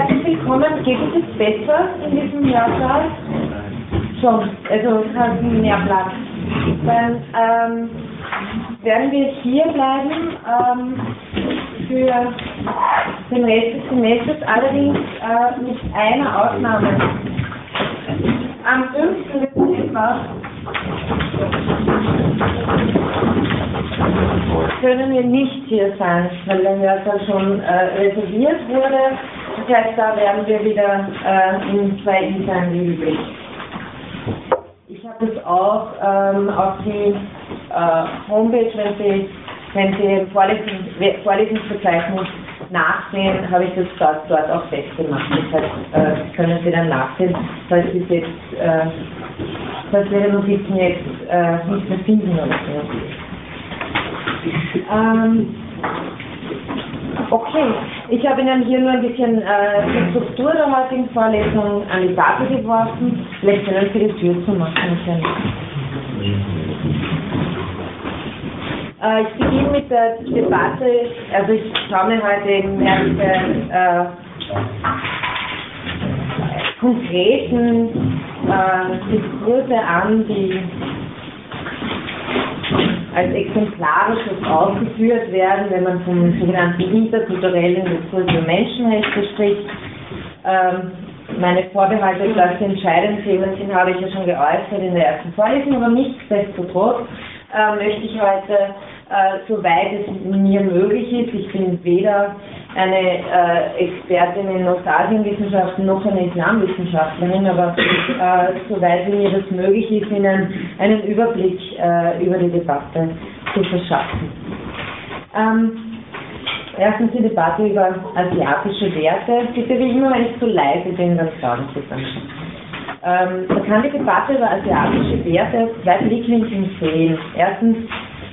Herzlich willkommen. Geht es jetzt besser in diesem Hörsaal? Schon, also es hat mehr Platz. Dann ähm, werden wir hier bleiben ähm, für den Rest des Semesters, allerdings äh, mit einer Ausnahme. Am 5. Dezember können wir nicht hier sein, weil der Hörsaal schon äh, reserviert wurde. Das heißt, da werden wir wieder äh, in zwei internen Regelblick. Ich habe das auch ähm, auf die äh, Homepage, wenn Sie, wenn Sie im Vorlesung, Vorlesungsverzeichnis nachsehen, habe ich das dort, dort auch festgemacht. Das heißt, äh, können Sie dann nachsehen, falls Sie jetzt, äh, falls Ihre Notizen jetzt äh, nicht mehr finden oder so. Ähm, okay, ich habe Ihnen hier nur ein bisschen äh, die Struktur der heutigen Vorlesung an die Tafel geworfen. Vielleicht können Sie die Tür zumachen können. Äh, ich beginne mit der Debatte, also ich schaue mir heute eben erste äh, konkreten äh, Diskurse an, die als exemplarisches aufgeführt werden, wenn man vom sogenannten interkulturellen Diskurs über Menschenrechte spricht. Ähm, meine Vorbehalte, dass die entscheidenden Themen sind, habe ich ja schon geäußert in der ersten Vorlesung, aber nichtsdestotrotz äh, möchte ich heute äh, soweit es mir möglich ist. Ich bin weder eine äh, Expertin in Ostasienwissenschaften noch eine Islamwissenschaftlerin, aber äh, soweit mir das möglich ist, Ihnen einen Überblick äh, über die Debatte zu verschaffen. Ähm, erstens die Debatte über asiatische Werte. Bitte wie immer, wenn ich zu leise bin, dann sagen Sie dann. Ähm, man kann die Debatte über asiatische Werte aus zwei Blickwinkeln sehen. Erstens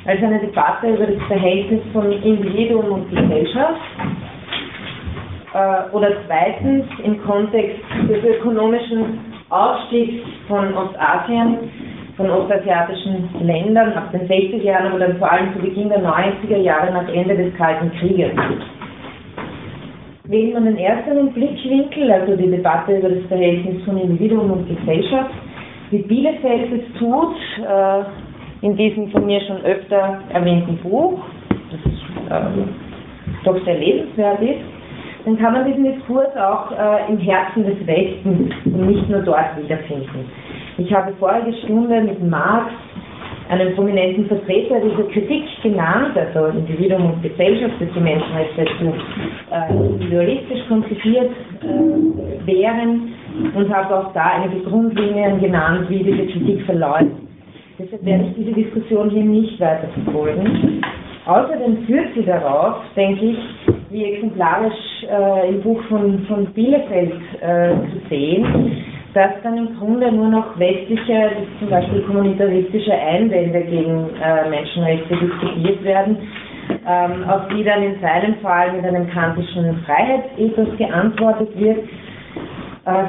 als eine Debatte über das Verhältnis von Individuum und Gesellschaft. Äh, oder zweitens im Kontext des ökonomischen Aufstiegs von Ostasien, von ostasiatischen Ländern ab den 60er Jahren, aber dann vor allem zu Beginn der 90er Jahre nach Ende des Kalten Krieges. Wählt man den ersten Blickwinkel, also die Debatte über das Verhältnis von Individuum und Gesellschaft, wie Bielefeld es tut, äh, in diesem von mir schon öfter erwähnten Buch, das äh, doch sehr lebenswert ist, dann kann man diesen Diskurs auch äh, im Herzen des Westens und nicht nur dort wiederfinden. Ich habe vorige Stunde mit Marx einen prominenten Vertreter dieser Kritik genannt, also Individuum und Gesellschaft, dass die Menschenrechte zu äh, individualistisch konzipiert äh, wären und habe auch da einige Grundlinien genannt, wie diese Kritik verläuft. Deshalb werde ich diese Diskussion hier nicht weiter verfolgen. Außerdem führt sie darauf, denke ich, wie exemplarisch äh, im Buch von, von Bielefeld äh, zu sehen, dass dann im Grunde nur noch westliche, zum Beispiel kommunitaristische Einwände gegen äh, Menschenrechte diskutiert werden, ähm, auf die dann in seinem Fall mit einem kantischen Freiheitsethos geantwortet wird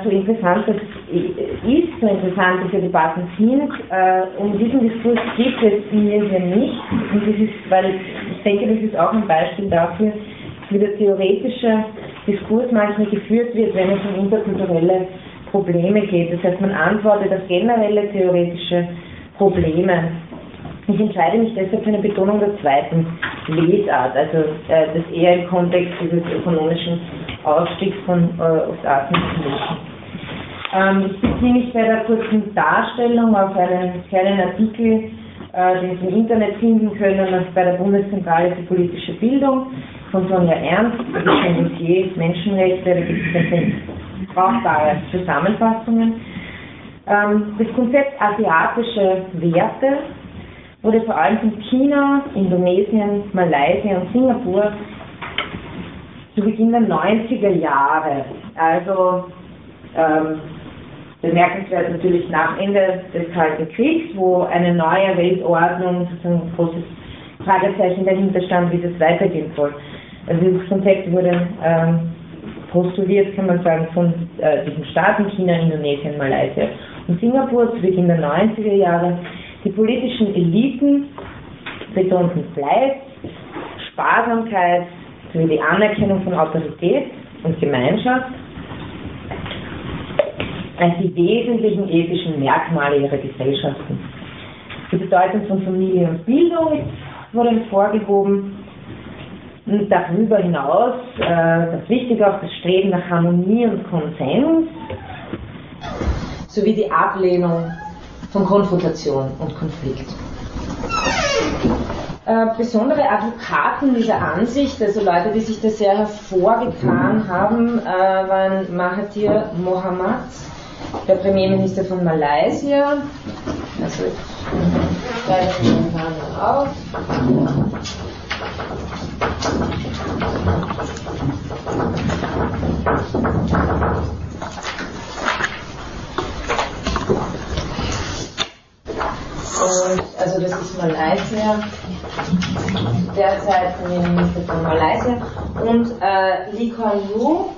so interessant das ist, so interessant diese Debatten sind. Äh, um diesen Diskurs geht es mir hier nicht. Und das ist, weil ich denke, das ist auch ein Beispiel dafür, wie der theoretische Diskurs manchmal geführt wird, wenn es um interkulturelle Probleme geht. Das heißt, man antwortet auf generelle theoretische Probleme. Ich entscheide mich deshalb für eine Betonung der zweiten Lesart, also äh, das eher im Kontext dieses ökonomischen Ausstieg von äh, Ostasien zu lösen. Ähm, ich beziehe mich bei der kurzen Darstellung auf einen kleinen Artikel, äh, den Sie im Internet finden können, bei der Bundeszentrale für politische Bildung von Sonja Ernst, das ist ein Dossier Menschenrechte, da gibt es brauchbare Zusammenfassungen. Ähm, das Konzept asiatische Werte wurde vor allem von China, Indonesien, Malaysia und Singapur zu Beginn der 90er Jahre. Also ähm, bemerkenswert natürlich nach Ende des Kalten Kriegs, wo eine neue Weltordnung, sozusagen ein großes Fragezeichen dahinter stand, wie das weitergehen soll. Also dieses Konzept wurde ähm, postuliert, kann man sagen, von äh, diesen Staaten China, Indonesien, Malaysia und Singapur zu Beginn der 90er Jahre. Die politischen Eliten betonten Fleiß, Sparsamkeit, sowie die Anerkennung von Autorität und Gemeinschaft als die wesentlichen ethischen Merkmale ihrer Gesellschaften. Die Bedeutung von Familie und Bildung wurde hervorgehoben. Und darüber hinaus, äh, das Wichtige auch das Streben nach Harmonie und Konsens, sowie die Ablehnung von Konfrontation und Konflikt. Äh, besondere Advokaten dieser Ansicht, also Leute, die sich da sehr hervorgetan haben, äh, waren Mahathir Mohamad, der Premierminister von Malaysia. Also ich schreibe den Namen auf. Und, also das ist Malaysia, derzeit Premierminister von Malaysia. Und äh, Lee Kuan Yew,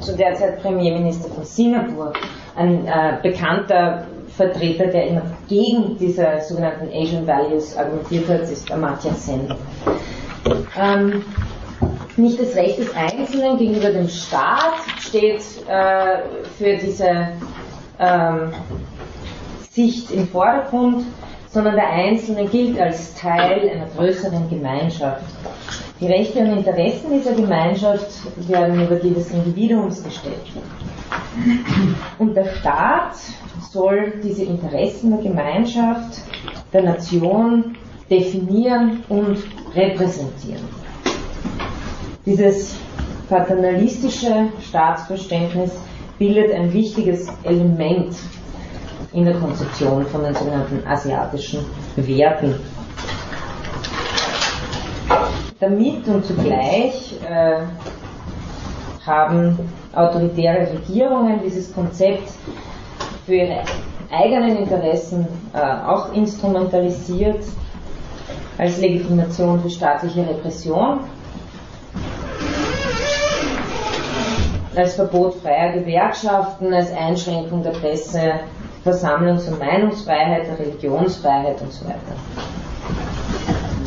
zu der Zeit Premierminister von Singapur, ein äh, bekannter Vertreter, der immer gegen diese sogenannten Asian Values argumentiert hat, ist Amartya Sen. Ähm, nicht das Recht des Einzelnen gegenüber dem Staat steht äh, für diese ähm, Sicht im Vordergrund, sondern der Einzelne gilt als Teil einer größeren Gemeinschaft. Die Rechte und Interessen dieser Gemeinschaft werden über die des Individuums gestellt. Und der Staat soll diese Interessen der Gemeinschaft, der Nation definieren und repräsentieren. Dieses paternalistische Staatsverständnis bildet ein wichtiges Element in der Konzeption von den sogenannten asiatischen Werten. Damit und zugleich äh, haben autoritäre Regierungen dieses Konzept für ihre eigenen Interessen äh, auch instrumentalisiert als Legitimation für staatliche Repression, als Verbot freier Gewerkschaften, als Einschränkung der Presse, Versammlungs- und Meinungsfreiheit, der Religionsfreiheit und so weiter.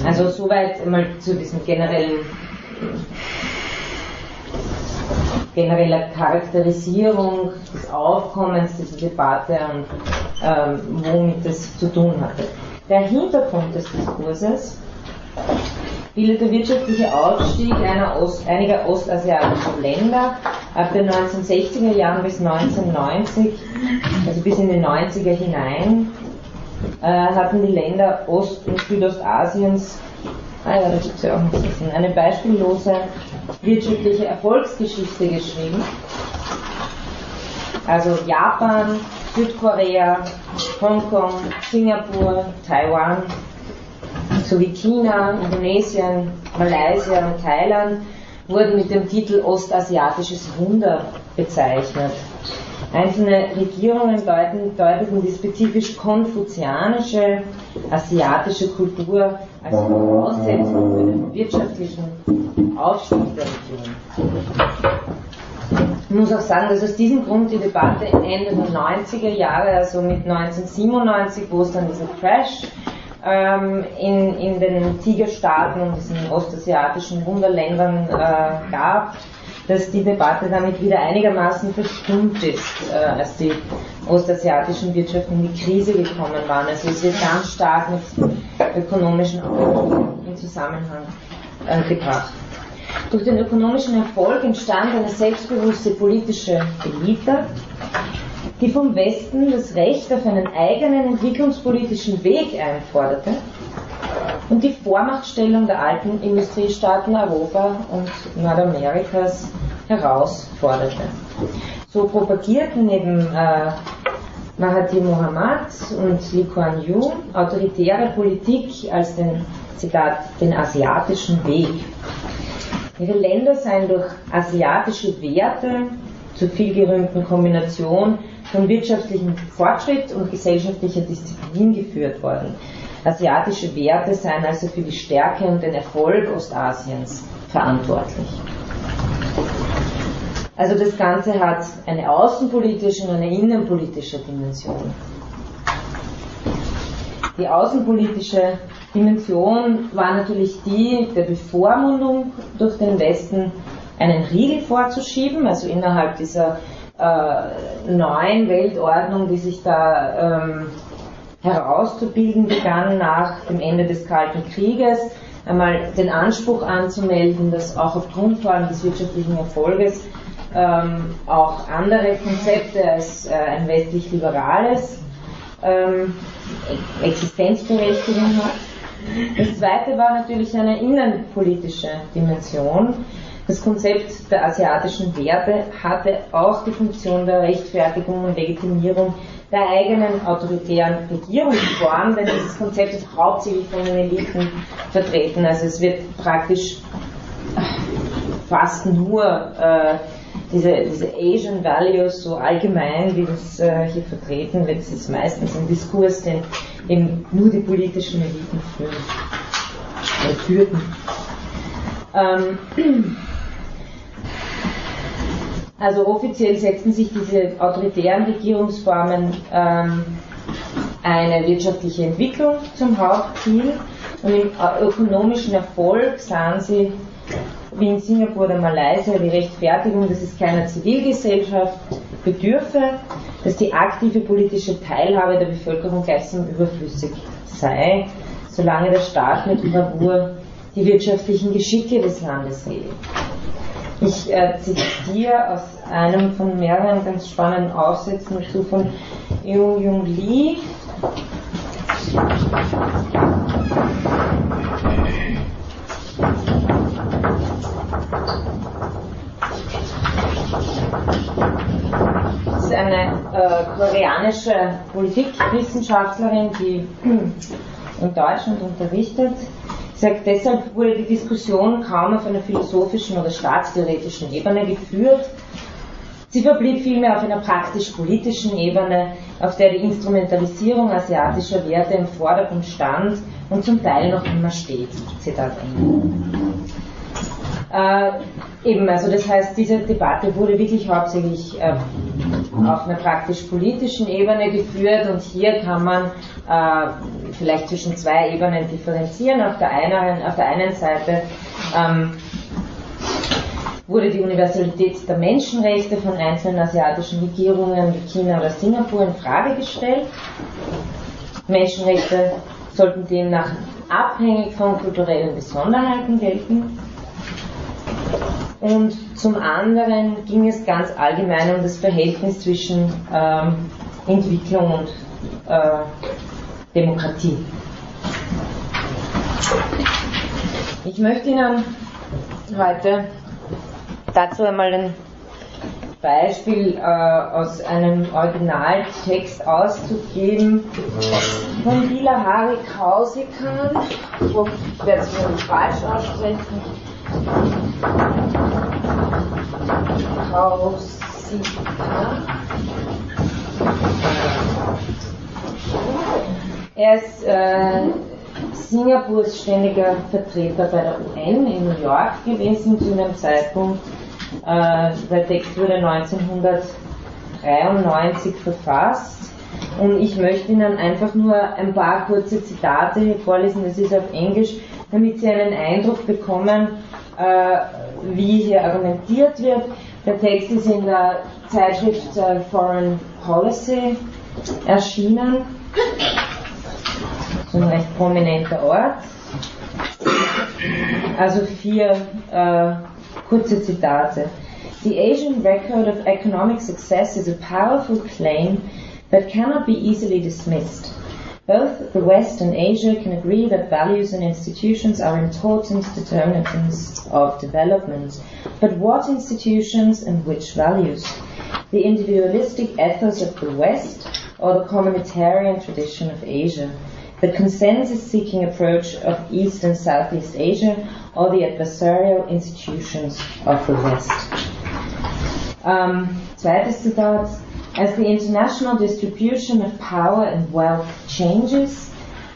Also soweit mal zu diesem generellen genereller Charakterisierung des Aufkommens dieser Debatte und ähm, womit das zu tun hatte. Der Hintergrund des Diskurses bildet der wirtschaftliche Aufstieg Ost, einiger ostasiatischer Länder ab den 1960er Jahren bis 1990, also bis in die 90er hinein, äh, hatten die Länder Ost- und Südostasiens ah ja, da gibt es ja auch noch Wissen, eine beispiellose wirtschaftliche Erfolgsgeschichte geschrieben. Also Japan, Südkorea, Hongkong, Singapur, Taiwan sowie China, Indonesien, Malaysia und Thailand wurden mit dem Titel Ostasiatisches Wunder bezeichnet. Einzelne Regierungen deuten, deuteten die spezifisch konfuzianische asiatische Kultur als Voraussetzung für den wirtschaftlichen Aufstieg der Region. Ich muss auch sagen, dass aus diesem Grund die Debatte Ende der 90er Jahre, also mit 1997, wo es dann diesen Crash ähm, in, in den Tigerstaaten und diesen ostasiatischen Wunderländern äh, gab, dass die Debatte damit wieder einigermaßen verstummt ist, äh, als die ostasiatischen Wirtschaften in die Krise gekommen waren. Also es wird ganz stark mit ökonomischen Aufwand in Zusammenhang äh, gebracht. Durch den ökonomischen Erfolg entstand eine selbstbewusste politische Elite, die vom Westen das Recht auf einen eigenen entwicklungspolitischen Weg einforderte und die Vormachtstellung der alten Industriestaaten Europa und Nordamerikas herausforderte. So propagierten neben äh, Mahathir Mohamad und Lee Kuan Yew autoritäre Politik als den, Zitat, den asiatischen Weg. Ihre Länder seien durch asiatische Werte zur vielgerühmten Kombination von wirtschaftlichem Fortschritt und gesellschaftlicher Disziplin geführt worden. Asiatische Werte seien also für die Stärke und den Erfolg Ostasiens verantwortlich. Also das Ganze hat eine außenpolitische und eine innenpolitische Dimension. Die außenpolitische Dimension war natürlich die der Bevormundung durch den Westen einen Riegel vorzuschieben, also innerhalb dieser äh, neuen Weltordnung, die sich da ähm, herauszubilden begann nach dem Ende des Kalten Krieges, einmal den Anspruch anzumelden, dass auch aufgrund vor allem des wirtschaftlichen Erfolges ähm, auch andere Konzepte als äh, ein westlich-liberales ähm, Existenzberechtigung hat. Das zweite war natürlich eine innenpolitische Dimension. Das Konzept der asiatischen Werte hatte auch die Funktion der Rechtfertigung und Legitimierung der eigenen autoritären Regierungsform, denn dieses Konzept ist hauptsächlich von den Eliten vertreten. Also es wird praktisch fast nur äh, diese, diese Asian Values so allgemein, wie das äh, hier vertreten wird, das ist meistens ein Diskurs, den eben nur die politischen Eliten führen, äh, führten. Ähm, also offiziell setzten sich diese autoritären Regierungsformen ähm, eine wirtschaftliche Entwicklung zum Hauptziel und im ökonomischen Erfolg sahen sie wie in Singapur oder Malaysia die Rechtfertigung, dass es keiner Zivilgesellschaft bedürfe, dass die aktive politische Teilhabe der Bevölkerung gleichsam überflüssig sei, solange der Staat mit Bravour die wirtschaftlichen Geschicke des Landes regelt. Ich äh, zitiere aus einem von mehreren ganz spannenden Aufsätzen dazu von Jung Jung Lee. Das ist eine äh, koreanische Politikwissenschaftlerin, die in Deutschland unterrichtet. Sagt, deshalb wurde die Diskussion kaum auf einer philosophischen oder staatstheoretischen Ebene geführt. Sie verblieb vielmehr auf einer praktisch-politischen Ebene, auf der die Instrumentalisierung asiatischer Werte im Vordergrund stand und zum Teil noch immer steht. Zitat Ende. Äh, eben, also das heißt, diese Debatte wurde wirklich hauptsächlich äh, auf einer praktisch-politischen Ebene geführt und hier kann man äh, vielleicht zwischen zwei Ebenen differenzieren. Auf der einen, auf der einen Seite ähm, wurde die Universalität der Menschenrechte von einzelnen asiatischen Regierungen wie China oder Singapur in Frage gestellt. Menschenrechte sollten demnach abhängig von kulturellen Besonderheiten gelten. Und zum anderen ging es ganz allgemein um das Verhältnis zwischen ähm, Entwicklung und äh, Demokratie. Ich möchte Ihnen heute dazu einmal ein Beispiel äh, aus einem Originaltext auszugeben von Bila Hari Kausikan. Ich werde es falsch aussprechen. Kausikan. Er ist äh, Singapurs ständiger Vertreter bei der UN in New York gewesen zu einem Zeitpunkt. Äh, der Text wurde 1993 verfasst und ich möchte Ihnen einfach nur ein paar kurze Zitate vorlesen, das ist auf Englisch, damit Sie einen Eindruck bekommen, äh, wie hier argumentiert wird. Der Text ist in der Zeitschrift äh, Foreign Policy erschienen so ein recht prominenter Ort. Also vier äh, kurze Zitate. The Asian record of economic success is a powerful claim that cannot be easily dismissed. Both the West and Asia can agree that values and institutions are important determinants of development. But what institutions and which values? The individualistic ethos of the West or the communitarian tradition of Asia? the consensus-seeking approach of East and Southeast Asia or the adversarial institutions of the West. Um, zweites Zitat. As the international distribution of power and wealth changes,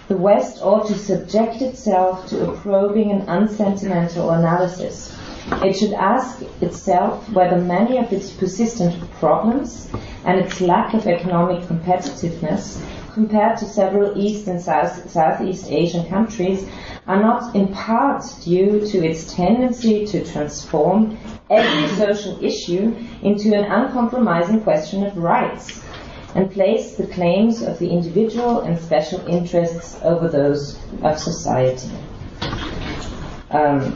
the West ought to subject itself to a probing and unsentimental analysis. It should ask itself whether many of its persistent problems and its lack of economic competitiveness compared to several East and South, Southeast Asian countries, are not in part due to its tendency to transform every social issue into an uncompromising question of rights and place the claims of the individual and special interests over those of society. Ähm,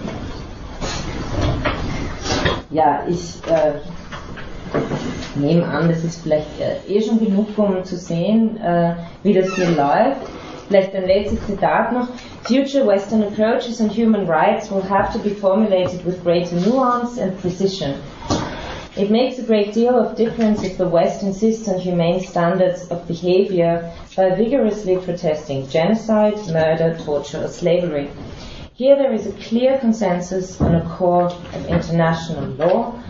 ja, ich äh, nehme an, das ist vielleicht äh, eh schon genug, um zu sehen, äh, wie das hier läuft. Vielleicht ein letztes Zitat noch. Future Western approaches on human rights will have to be formulated with greater nuance and precision. It makes a great deal of difference if the West insists on humane standards of behavior by vigorously protesting genocide, murder, torture, or slavery. Here there is a clear consensus on a core of international law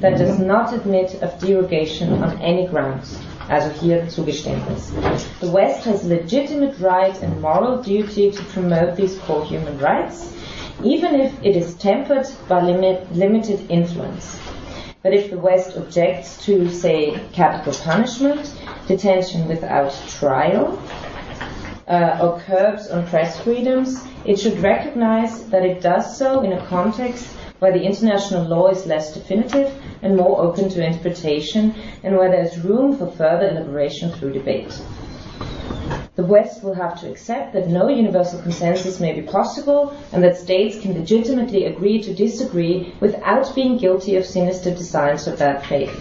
that does not admit of derogation on any grounds. Also hier Zugeständnis. The West has legitimate right and moral duty to promote these core human rights, even if it is tempered by limit, limited influence. But if the West objects to, say, capital punishment, detention without trial, uh, or curbs on press freedoms, it should recognize that it does so in a context where the international law is less definitive and more open to interpretation, and where there is room for further elaboration through debate. The West will have to accept that no universal consensus may be possible and that states can legitimately agree to disagree without being guilty of sinister designs or bad faith.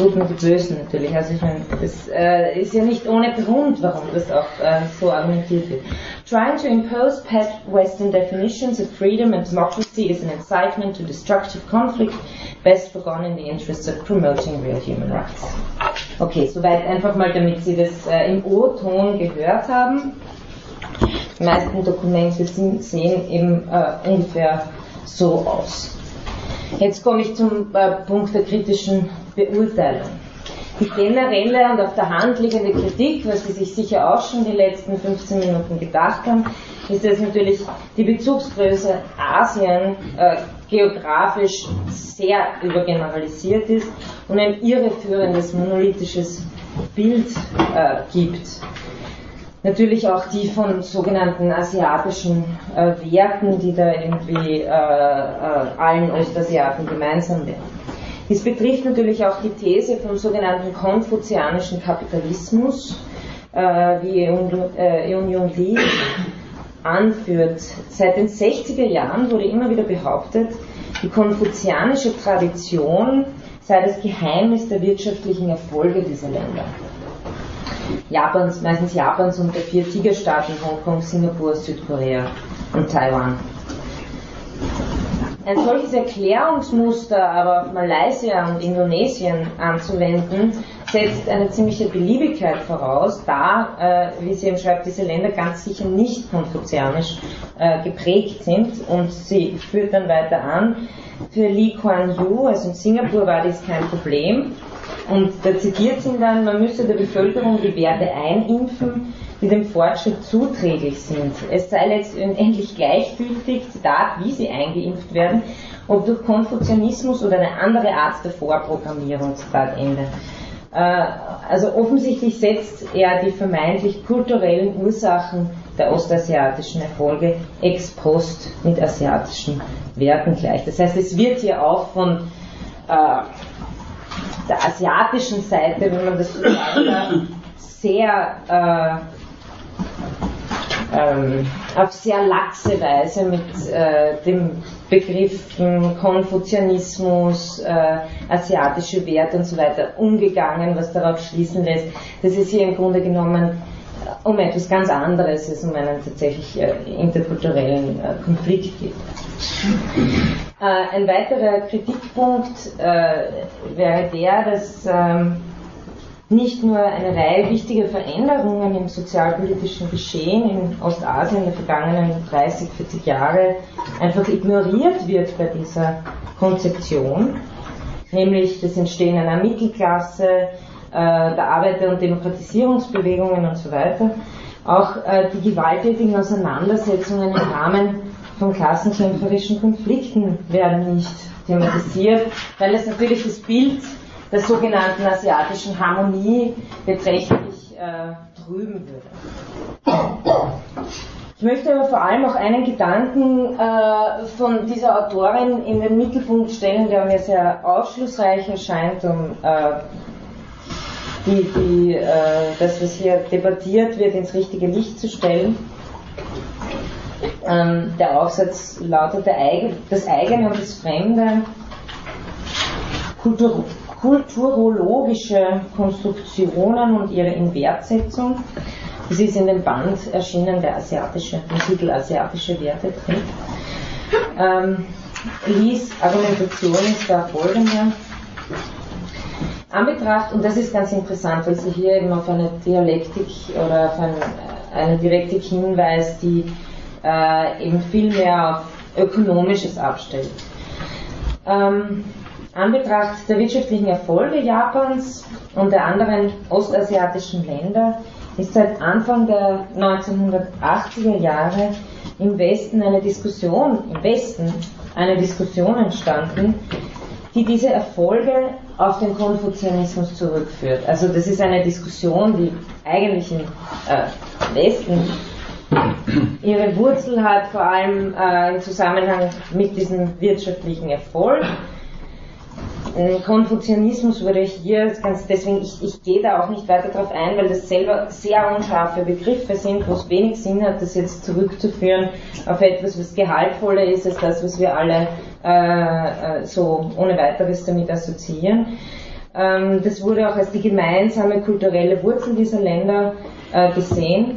Und die Bösen natürlich. Also ich meine, das äh, ist ja nicht ohne Grund, warum das auch äh, so argumentiert wird. Trying to impose pet Western definitions of freedom and democracy is an incitement to destructive conflict, best forgone in the interests of promoting real human rights. Okay, soweit einfach mal, damit Sie das äh, im O-Ton gehört haben. Die meisten Dokumente sehen eben äh, ungefähr so aus. Jetzt komme ich zum äh, Punkt der kritischen Beurteilung. Die generelle und auf der Hand liegende Kritik, was Sie sich sicher auch schon die letzten 15 Minuten gedacht haben, ist, dass natürlich die Bezugsgröße Asien äh, geografisch sehr übergeneralisiert ist und ein irreführendes monolithisches Bild äh, gibt. Natürlich auch die von sogenannten asiatischen äh, Werten, die da irgendwie äh, äh, allen Ostasiaten gemeinsam wären. Dies betrifft natürlich auch die These vom sogenannten konfuzianischen Kapitalismus, äh, wie Eun Jung Lee anführt. Seit den 60er Jahren wurde immer wieder behauptet, die konfuzianische Tradition sei das Geheimnis der wirtschaftlichen Erfolge dieser Länder. Japans, meistens Japans und der vier Tigerstaaten Hongkong, Singapur, Südkorea und Taiwan. Ein solches Erklärungsmuster aber auf Malaysia und Indonesien anzuwenden, setzt eine ziemliche Beliebigkeit voraus, da, äh, wie sie eben schreibt, diese Länder ganz sicher nicht konfuzianisch äh, geprägt sind und sie führt dann weiter an, für Lee Kuan Yew, also in Singapur war dies kein Problem, und da zitiert sie dann, man müsse der Bevölkerung die Werte einimpfen, die dem Fortschritt zuträglich sind. Es sei letztendlich gleichgültig, Zitat, wie sie eingeimpft werden, ob durch Konfuzianismus oder eine andere Art der Vorprogrammierung, Zitat Ende. Äh, also offensichtlich setzt er die vermeintlich kulturellen Ursachen der ostasiatischen Erfolge ex post mit asiatischen Werten gleich. Das heißt, es wird hier auch von äh, der asiatischen Seite, wenn man das so sagen darf, sehr äh, ähm, auf sehr laxe Weise mit äh, dem Begriffen Konfuzianismus, äh, asiatische Werte und so weiter umgegangen, was darauf schließen lässt, dass es hier im Grunde genommen äh, um etwas ganz anderes als um einen tatsächlich äh, interkulturellen äh, Konflikt geht. Äh, ein weiterer Kritikpunkt äh, wäre der, dass ähm, nicht nur eine Reihe wichtiger Veränderungen im sozialpolitischen Geschehen in Ostasien der vergangenen 30, 40 Jahre einfach ignoriert wird bei dieser Konzeption, nämlich das Entstehen einer Mittelklasse, äh, der Arbeiter- und Demokratisierungsbewegungen und so weiter, auch äh, die gewalttätigen Auseinandersetzungen im Rahmen von klassenkämpferischen Konflikten werden nicht thematisiert, weil es natürlich das Bild der sogenannten asiatischen Harmonie beträchtlich äh, trüben würde. Ich möchte aber vor allem auch einen Gedanken äh, von dieser Autorin in den Mittelpunkt stellen, der mir sehr aufschlussreich erscheint, um äh, die, die, äh, das, was hier debattiert wird, ins richtige Licht zu stellen. Ähm, der Aufsatz lautet das eigene und das Fremde, Kultur, kulturologische Konstruktionen und ihre Inwertsetzung. Das ist in dem Band erschienen, der asiatische, im Titel Asiatische Werte drin. Ähm, Lies Argumentation ist da folgende. Anbetracht, und das ist ganz interessant, weil sie hier eben auf eine Dialektik oder auf ein, eine Dialektik hinweist, die äh, eben viel mehr auf Ökonomisches abstellt. Ähm, Anbetracht der wirtschaftlichen Erfolge Japans und der anderen ostasiatischen Länder ist seit Anfang der 1980er Jahre im Westen eine Diskussion, im Westen eine Diskussion entstanden, die diese Erfolge auf den Konfuzianismus zurückführt. Also das ist eine Diskussion, die eigentlich im äh, Westen ihre Wurzel hat, vor allem äh, im Zusammenhang mit diesem wirtschaftlichen Erfolg äh, Konfuzianismus wurde hier ganz, deswegen, ich, ich gehe da auch nicht weiter darauf ein, weil das selber sehr unscharfe Begriffe sind, wo es wenig Sinn hat, das jetzt zurückzuführen auf etwas, was gehaltvoller ist als das, was wir alle äh, äh so ohne weiteres damit assoziieren. Ähm, das wurde auch als die gemeinsame kulturelle Wurzel dieser Länder äh, gesehen.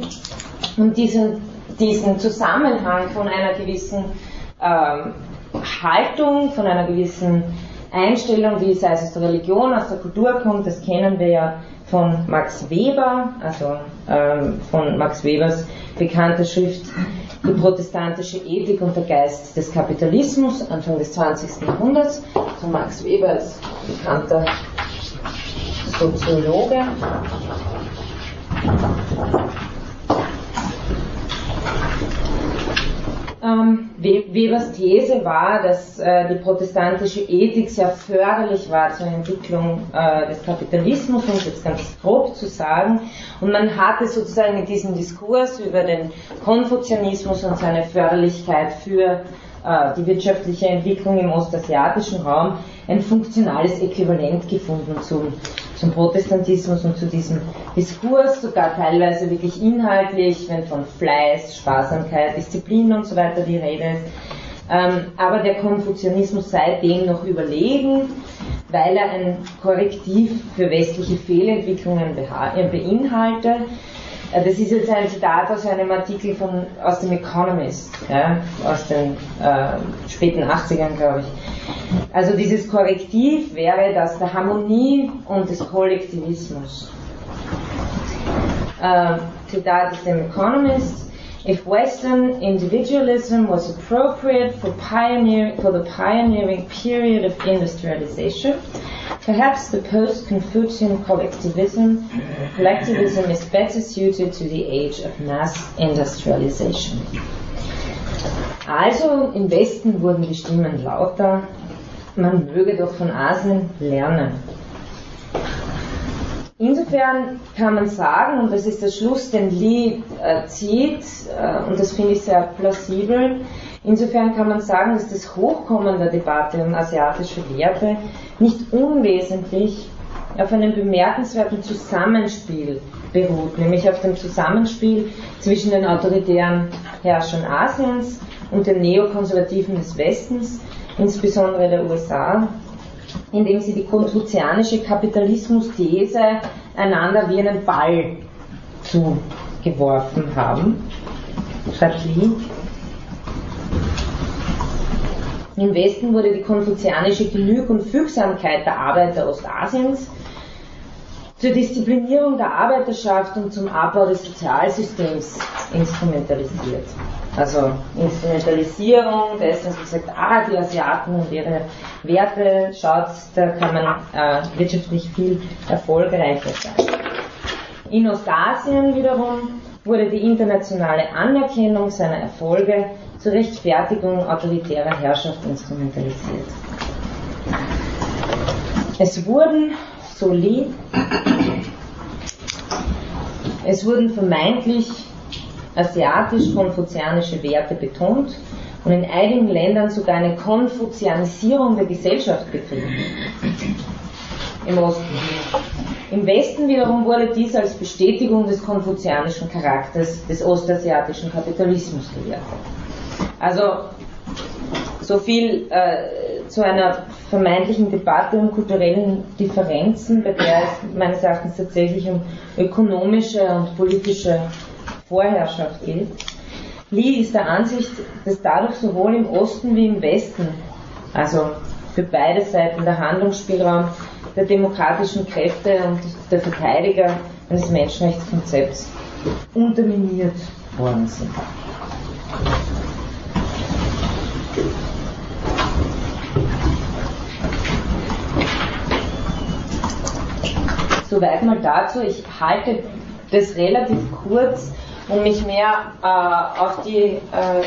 Und diesen, diesen Zusammenhang von einer gewissen ähm, Haltung, von einer gewissen Einstellung, wie es aus der Religion, aus der Kultur kommt, das kennen wir ja von Max Weber, also ähm, von Max Webers bekannter Schrift Die protestantische Ethik und der Geist des Kapitalismus, Anfang des 20. Jahrhunderts, von Max Weber als bekannter Soziologe. Ähm, Webers These war, dass äh, die protestantische Ethik sehr förderlich war zur Entwicklung äh, des Kapitalismus, um es jetzt ganz grob zu sagen. Und man hatte sozusagen in diesem Diskurs über den Konfuzianismus und seine Förderlichkeit für äh, die wirtschaftliche Entwicklung im ostasiatischen Raum ein funktionales Äquivalent gefunden zum, zum Protestantismus und zu diesem Diskurs, sogar teilweise wirklich inhaltlich, wenn von Fleiß, Sparsamkeit, Disziplin und so weiter die Rede ist. Ähm, aber der Konfuzianismus seitdem noch überlegen, weil er ein Korrektiv für westliche Fehlentwicklungen beinhaltet äh, das ist jetzt ein Zitat aus einem Artikel von, aus dem Economist, ja, aus den äh, späten 80ern, glaube ich. Also dieses Korrektiv wäre das der Harmonie und des Kollektivismus. Äh, Zitat aus dem Economist. If Western individualism was appropriate for, pioneer, for the pioneering period of industrialization, Perhaps the post-Confucian collectivism, collectivism is better suited to the age of mass industrialization. Also im Westen wurden die Stimmen lauter, man möge doch von Asien lernen. Insofern kann man sagen, und das ist der Schluss, den Lee äh, zieht, äh, und das finde ich sehr plausibel, insofern kann man sagen, dass das Hochkommen der Debatte um asiatische Werte nicht unwesentlich auf einem bemerkenswerten Zusammenspiel beruht, nämlich auf dem Zusammenspiel zwischen den autoritären Herrschern Asiens und den Neokonservativen des Westens, insbesondere der USA, indem sie die konfuzianische Kapitalismus-These einander wie einen Ball zugeworfen haben. Schreibt Lee. Im Westen wurde die konfuzianische Genüg- und Fügsamkeit der Arbeiter Ostasiens zur Disziplinierung der Arbeiterschaft und zum Abbau des Sozialsystems instrumentalisiert. Also Instrumentalisierung dessen, dass man sagt, ah, die Asiaten und ihre Werte, schaut, da kann man äh, wirtschaftlich viel erfolgreicher sein. In Ostasien wiederum wurde die internationale Anerkennung seiner Erfolge zur Rechtfertigung autoritärer Herrschaft instrumentalisiert. Es wurden, so Lee, Es wurden vermeintlich asiatisch-konfuzianische Werte betont und in einigen Ländern sogar eine Konfuzianisierung der Gesellschaft betrieben. Im Osten. Im Westen wiederum wurde dies als Bestätigung des konfuzianischen Charakters des ostasiatischen Kapitalismus gewertet. Also so viel äh, zu einer vermeintlichen Debatte um kulturellen Differenzen, bei der es meines Erachtens tatsächlich um ökonomische und politische Vorherrschaft geht. Lee ist der Ansicht, dass dadurch sowohl im Osten wie im Westen, also für beide Seiten der Handlungsspielraum der demokratischen Kräfte und der Verteidiger eines Menschenrechtskonzepts unterminiert worden sind. Soweit mal dazu. Ich halte das relativ kurz, um mich mehr äh, auf die äh,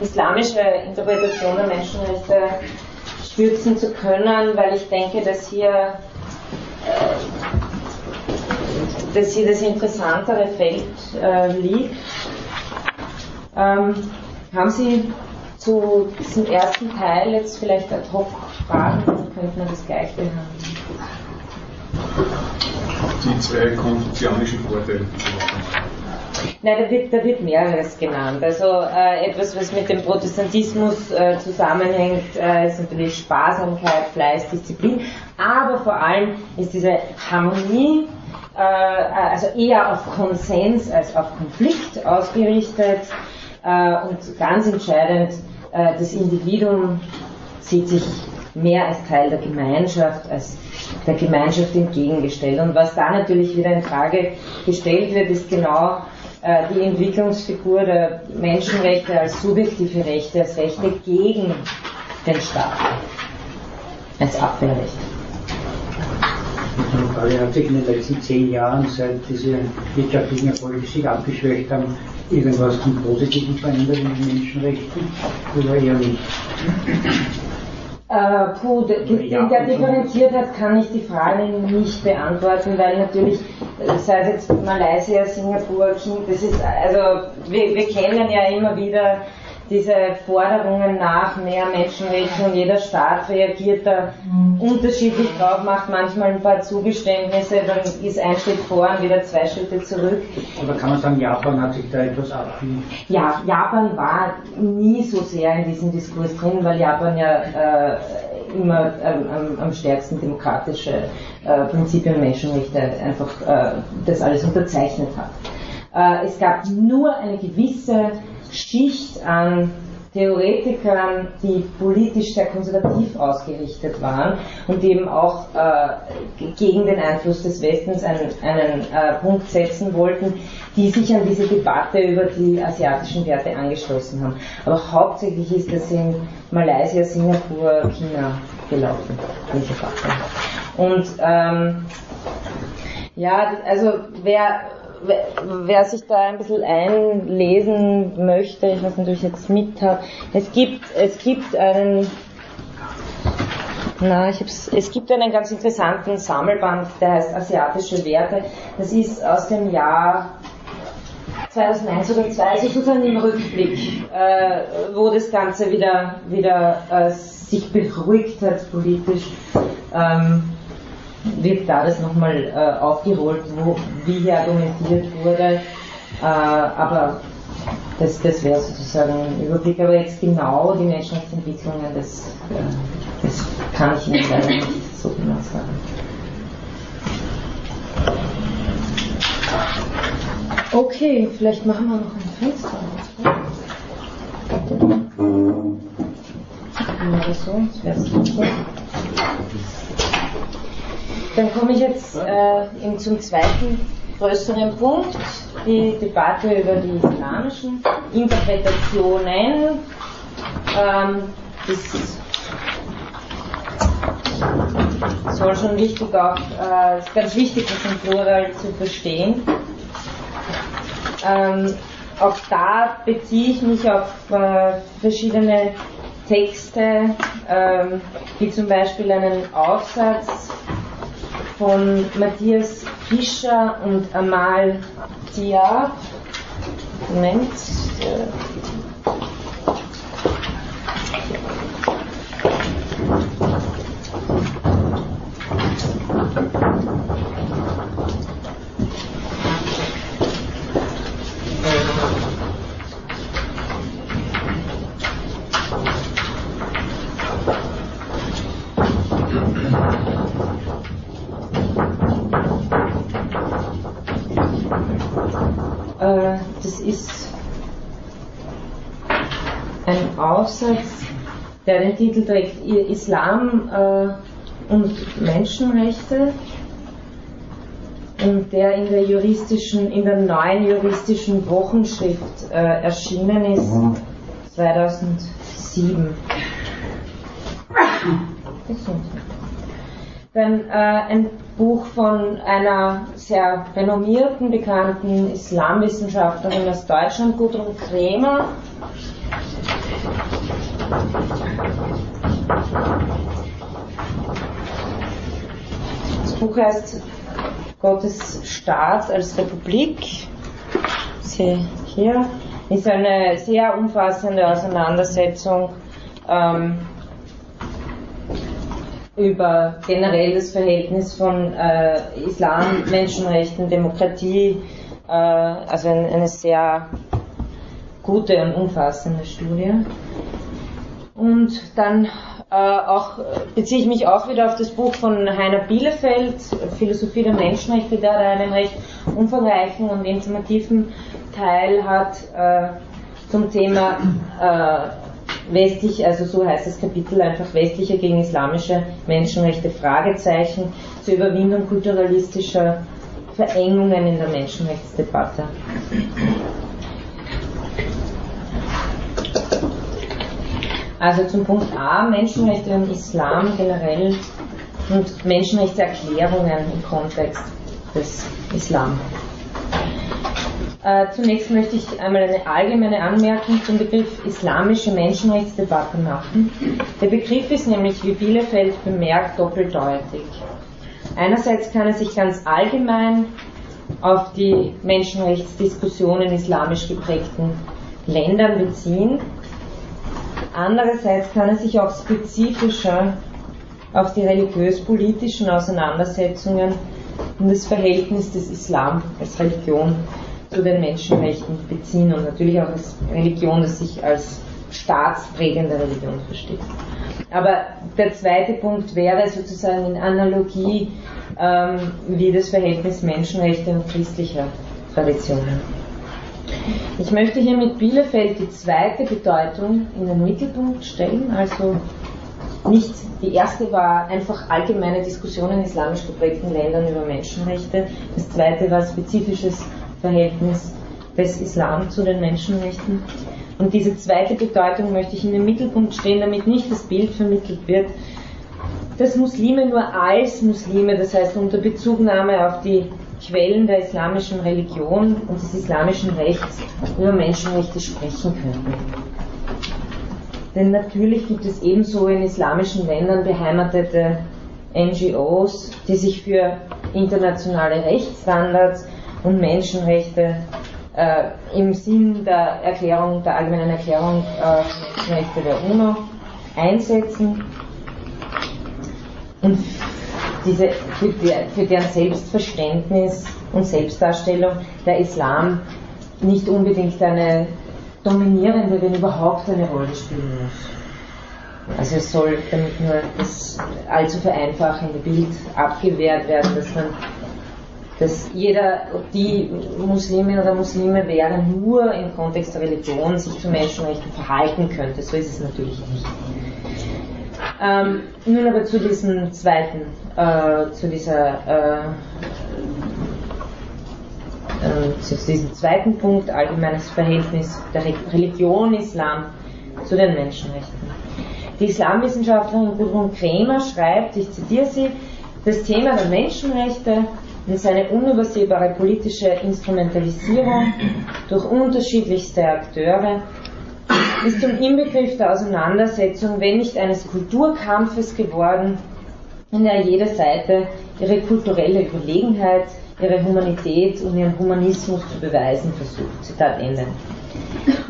islamische Interpretation der Menschenrechte stürzen zu können, weil ich denke, dass hier, äh, dass hier das interessantere Feld äh, liegt. Ähm, haben Sie zu diesem ersten Teil jetzt vielleicht ad hoc Fragen, dann könnte man das gleich behandeln. Die zwei konfuzianischen Vorteile. Nein, da wird, da wird mehreres genannt. Also äh, etwas, was mit dem Protestantismus äh, zusammenhängt, äh, ist natürlich Sparsamkeit, Fleiß, Disziplin, aber vor allem ist diese Harmonie, äh, also eher auf Konsens als auf Konflikt ausgerichtet äh, und ganz entscheidend, äh, das Individuum sieht sich mehr als Teil der Gemeinschaft, als der Gemeinschaft entgegengestellt. Und was da natürlich wieder in Frage gestellt wird, ist genau die Entwicklungsfigur der Menschenrechte als subjektive Rechte, als Rechte gegen den Staat, als Abwehrrecht. Frage hat sich in den letzten zehn Jahren, seit diese wirtschaftlichen Erfolge sich abgeschwächt haben, irgendwas zum Positiven verändert in den Menschenrechten oder eher nicht? Äh, puh, in der Differenziertheit kann ich die Frage nicht beantworten, weil natürlich, äh, sei es jetzt Malaysia, Singapur, China, das ist, also wir, wir kennen ja immer wieder diese Forderungen nach mehr Menschenrechten und jeder Staat reagiert da mhm. unterschiedlich drauf, macht manchmal ein paar Zugeständnisse, dann ist ein Schritt vor und wieder zwei Schritte zurück. Oder kann man sagen, Japan hat sich da etwas abgefühlt? Ja, Japan war nie so sehr in diesem Diskurs drin, weil Japan ja äh, immer ähm, am, am, stärksten demokratische äh, Prinzipien Menschenrechte einfach äh, das alles unterzeichnet hat. Äh, es gab nur eine gewisse Schicht an Theoretikern, die politisch sehr konservativ ausgerichtet waren und eben auch äh, gegen den Einfluss des Westens einen, einen äh, Punkt setzen wollten, die sich an diese Debatte über die asiatischen Werte angeschlossen haben. Aber hauptsächlich ist das in Malaysia, Singapur, China gelaufen, diese Debatte. Und ähm, ja, also wer wer sich da ein bisschen einlesen möchte, ich weiß natürlich jetzt mit es gibt, es gibt einen, na, ich hab's, es gibt einen ganz interessanten Sammelband, der heißt Asiatische Werte. Das ist aus dem Jahr 2001 oder 2002, also sozusagen im Rückblick, äh, wo das Ganze wieder, wieder äh, sich beruhigt hat politisch. Ähm, wird da das nochmal äh, aufgerollt, wo, wie hier argumentiert wurde. Äh, aber das, das wäre sozusagen ein Überblick. Aber jetzt genau die Menschenrechtsentwicklungen, das, äh, das kann ich Ihnen leider nicht so genau sagen. Okay, vielleicht machen wir noch ein Fenster Oder so, das wäre super. Dann komme ich jetzt äh, zum zweiten größeren Punkt, die Debatte über die islamischen Interpretationen. Ähm, das soll schon wichtig auch, äh, ist ganz wichtig, das im Plural zu verstehen. Ähm, auch da beziehe ich mich auf äh, verschiedene Texte, ähm, wie zum Beispiel einen Aufsatz von Matthias Fischer und Amal Diab. Moment. Das ist ein Aufsatz, der den Titel trägt Islam äh, und Menschenrechte und der in der juristischen, in der neuen juristischen Wochenschrift äh, erschienen ist 2007. Dann äh, ein Buch von einer sehr renommierten, bekannten Islamwissenschaftlerin aus Deutschland, Gudrun Kremer. Das Buch heißt Gottes Staat als Republik. Sie hier ist eine sehr umfassende Auseinandersetzung ähm, über generell das Verhältnis von äh, Islam, Menschenrechten, Demokratie, äh, also ein, eine sehr gute und umfassende Studie. Und dann äh, auch beziehe ich mich auch wieder auf das Buch von Heiner Bielefeld, Philosophie der Menschenrechte, der da einen recht umfangreichen und informativen Teil hat äh, zum Thema äh, westlich, also so heißt das Kapitel einfach westliche gegen islamische Menschenrechte Fragezeichen zur Überwindung kulturalistischer Verengungen in der Menschenrechtsdebatte. Also zum Punkt A, Menschenrechte im Islam generell und Menschenrechtserklärungen im Kontext des Islam. Äh, zunächst möchte ich einmal eine allgemeine Anmerkung zum Begriff islamische Menschenrechtsdebatte machen. Der Begriff ist nämlich, wie Bielefeld bemerkt, doppeldeutig. Einerseits kann er sich ganz allgemein auf die Menschenrechtsdiskussionen in islamisch geprägten Ländern beziehen. Andererseits kann er sich auch spezifischer auf die religiös-politischen Auseinandersetzungen und das Verhältnis des Islam als Religion zu den Menschenrechten beziehen und natürlich auch als Religion, das sich als staatsprägende Religion versteht. Aber der zweite Punkt wäre sozusagen in Analogie ähm, wie das Verhältnis Menschenrechte und christlicher Traditionen. Ich möchte hier mit Bielefeld die zweite Bedeutung in den Mittelpunkt stellen, also nicht die erste war einfach allgemeine Diskussionen in islamisch geprägten Ländern über Menschenrechte, das zweite war spezifisches Verhältnis des Islam zu den Menschenrechten. Und diese zweite Bedeutung möchte ich in den Mittelpunkt stellen, damit nicht das Bild vermittelt wird, dass Muslime nur als Muslime, das heißt unter Bezugnahme auf die Quellen der islamischen Religion und des islamischen Rechts über Menschenrechte sprechen könnten. Denn natürlich gibt es ebenso in islamischen Ländern beheimatete NGOs, die sich für internationale Rechtsstandards und Menschenrechte äh, im Sinn der Erklärung, der allgemeinen Erklärung äh, Menschenrechte der UNO einsetzen und diese, für, der, für deren Selbstverständnis und Selbstdarstellung der Islam nicht unbedingt eine dominierende, wenn überhaupt eine Rolle spielen muss. Also es soll damit nur das allzu vereinfachende Bild abgewehrt werden, dass man dass jeder, die Muslimin oder Muslime wären, nur im Kontext der Religion sich zu Menschenrechten verhalten könnte. So ist es natürlich nicht. Ähm, nun aber zu diesem zweiten, äh, zu dieser äh, äh, zu diesem zweiten Punkt, allgemeines Verhältnis der Religion Islam zu den Menschenrechten. Die Islamwissenschaftlerin Gudrun Kremer schreibt, ich zitiere sie, das Thema der Menschenrechte und seine unübersehbare politische Instrumentalisierung durch unterschiedlichste Akteure ist zum Inbegriff der Auseinandersetzung, wenn nicht eines Kulturkampfes geworden, in der jede Seite ihre kulturelle Überlegenheit, ihre Humanität und ihren Humanismus zu beweisen versucht. Zitat Ende.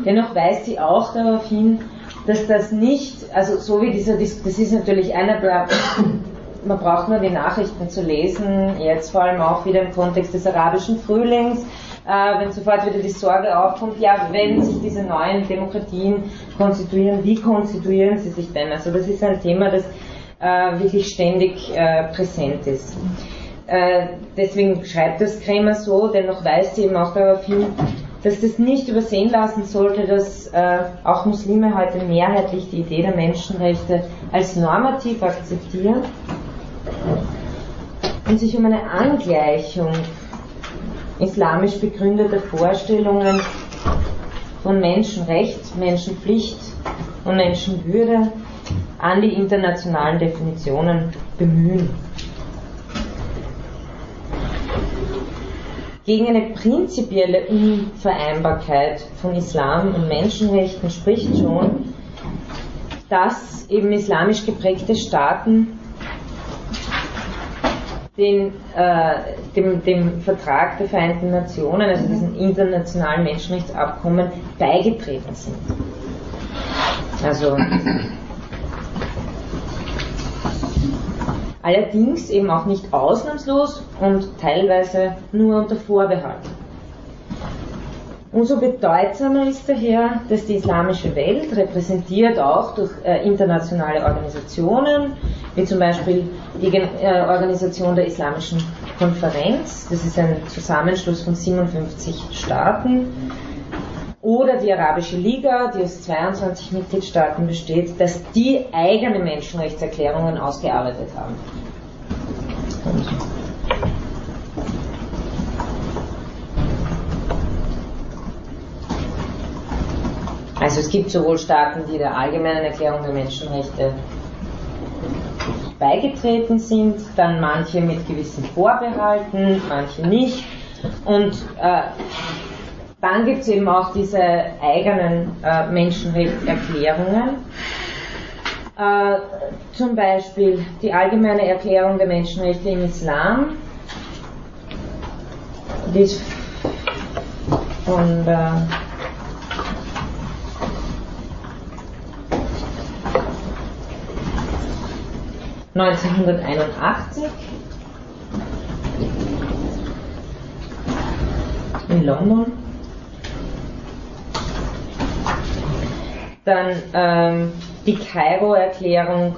Dennoch weist sie auch darauf hin, dass das nicht, also so wie dieser, das ist natürlich einer man braucht nur die Nachrichten zu lesen, jetzt vor allem auch wieder im Kontext des arabischen Frühlings, äh, wenn sofort wieder die Sorge aufkommt, ja, wenn sich diese neuen Demokratien konstituieren, wie konstituieren sie sich denn? Also das ist ein Thema, das äh, wirklich ständig äh, präsent ist. Äh, deswegen schreibt das Krämer so, dennoch weist sie eben auch darauf hin, dass das nicht übersehen lassen sollte, dass äh, auch Muslime heute mehrheitlich die Idee der Menschenrechte als normativ akzeptieren und sich um eine Angleichung islamisch begründeter Vorstellungen von Menschenrecht, Menschenpflicht und Menschenwürde an die internationalen Definitionen bemühen. Gegen eine prinzipielle Unvereinbarkeit von Islam und Menschenrechten spricht schon, dass eben islamisch geprägte Staaten den, äh, dem, dem Vertrag der Vereinten Nationen, also diesem internationalen Menschenrechtsabkommen, beigetreten sind. Also allerdings eben auch nicht ausnahmslos und teilweise nur unter Vorbehalt. Umso bedeutsamer ist daher, dass die islamische Welt, repräsentiert auch durch äh, internationale Organisationen, wie zum Beispiel die äh, Organisation der Islamischen Konferenz, das ist ein Zusammenschluss von 57 Staaten, oder die Arabische Liga, die aus 22 Mitgliedstaaten besteht, dass die eigene Menschenrechtserklärungen ausgearbeitet haben. Gibt sowohl Staaten, die der allgemeinen Erklärung der Menschenrechte beigetreten sind, dann manche mit gewissen Vorbehalten, manche nicht. Und äh, dann gibt es eben auch diese eigenen äh, Menschenrechtserklärungen. Äh, zum Beispiel die Allgemeine Erklärung der Menschenrechte im Islam. Die ist von der 1981 in London. Dann ähm, die Kairo-Erklärung